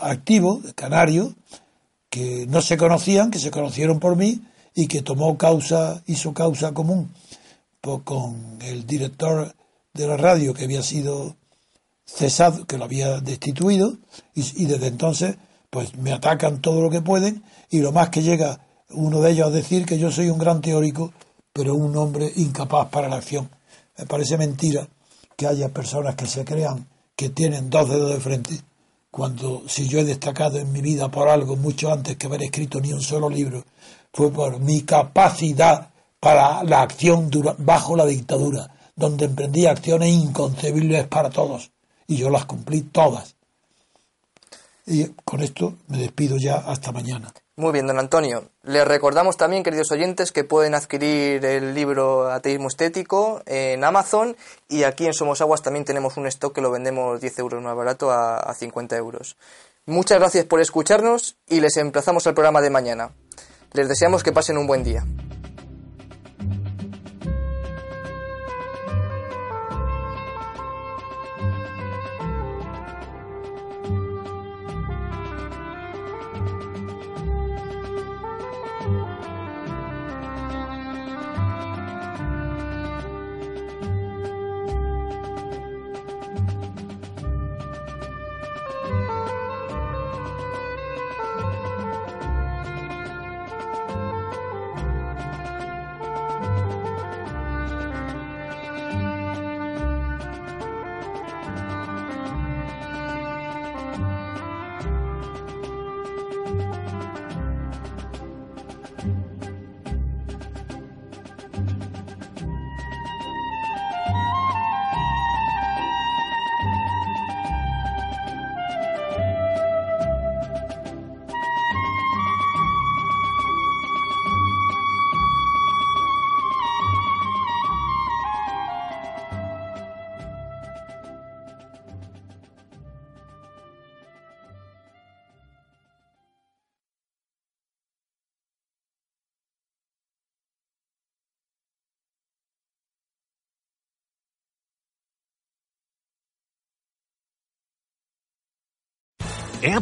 Speaker 3: activo, canario, que no se conocían, que se conocieron por mí y que tomó causa, hizo causa común con el director de la radio que había sido cesado, que lo había destituido, y, desde entonces pues me atacan todo lo que pueden y lo más que llega uno de ellos a decir que yo soy un gran teórico, pero un hombre incapaz para la acción. Me parece mentira que haya personas que se crean que tienen dos dedos de frente, cuando si yo he destacado en mi vida por algo mucho antes que haber escrito ni un solo libro, fue por mi capacidad para la acción bajo la dictadura, donde emprendí acciones inconcebibles para todos, y yo las cumplí todas. Y con esto me despido ya hasta mañana.
Speaker 1: Muy bien, don Antonio. Les recordamos también, queridos oyentes, que pueden adquirir el libro Ateísmo Estético en Amazon y aquí en Somos Aguas también tenemos un stock que lo vendemos 10 euros más barato a, a 50 euros. Muchas gracias por escucharnos y les emplazamos al programa de mañana. Les deseamos que pasen un buen día.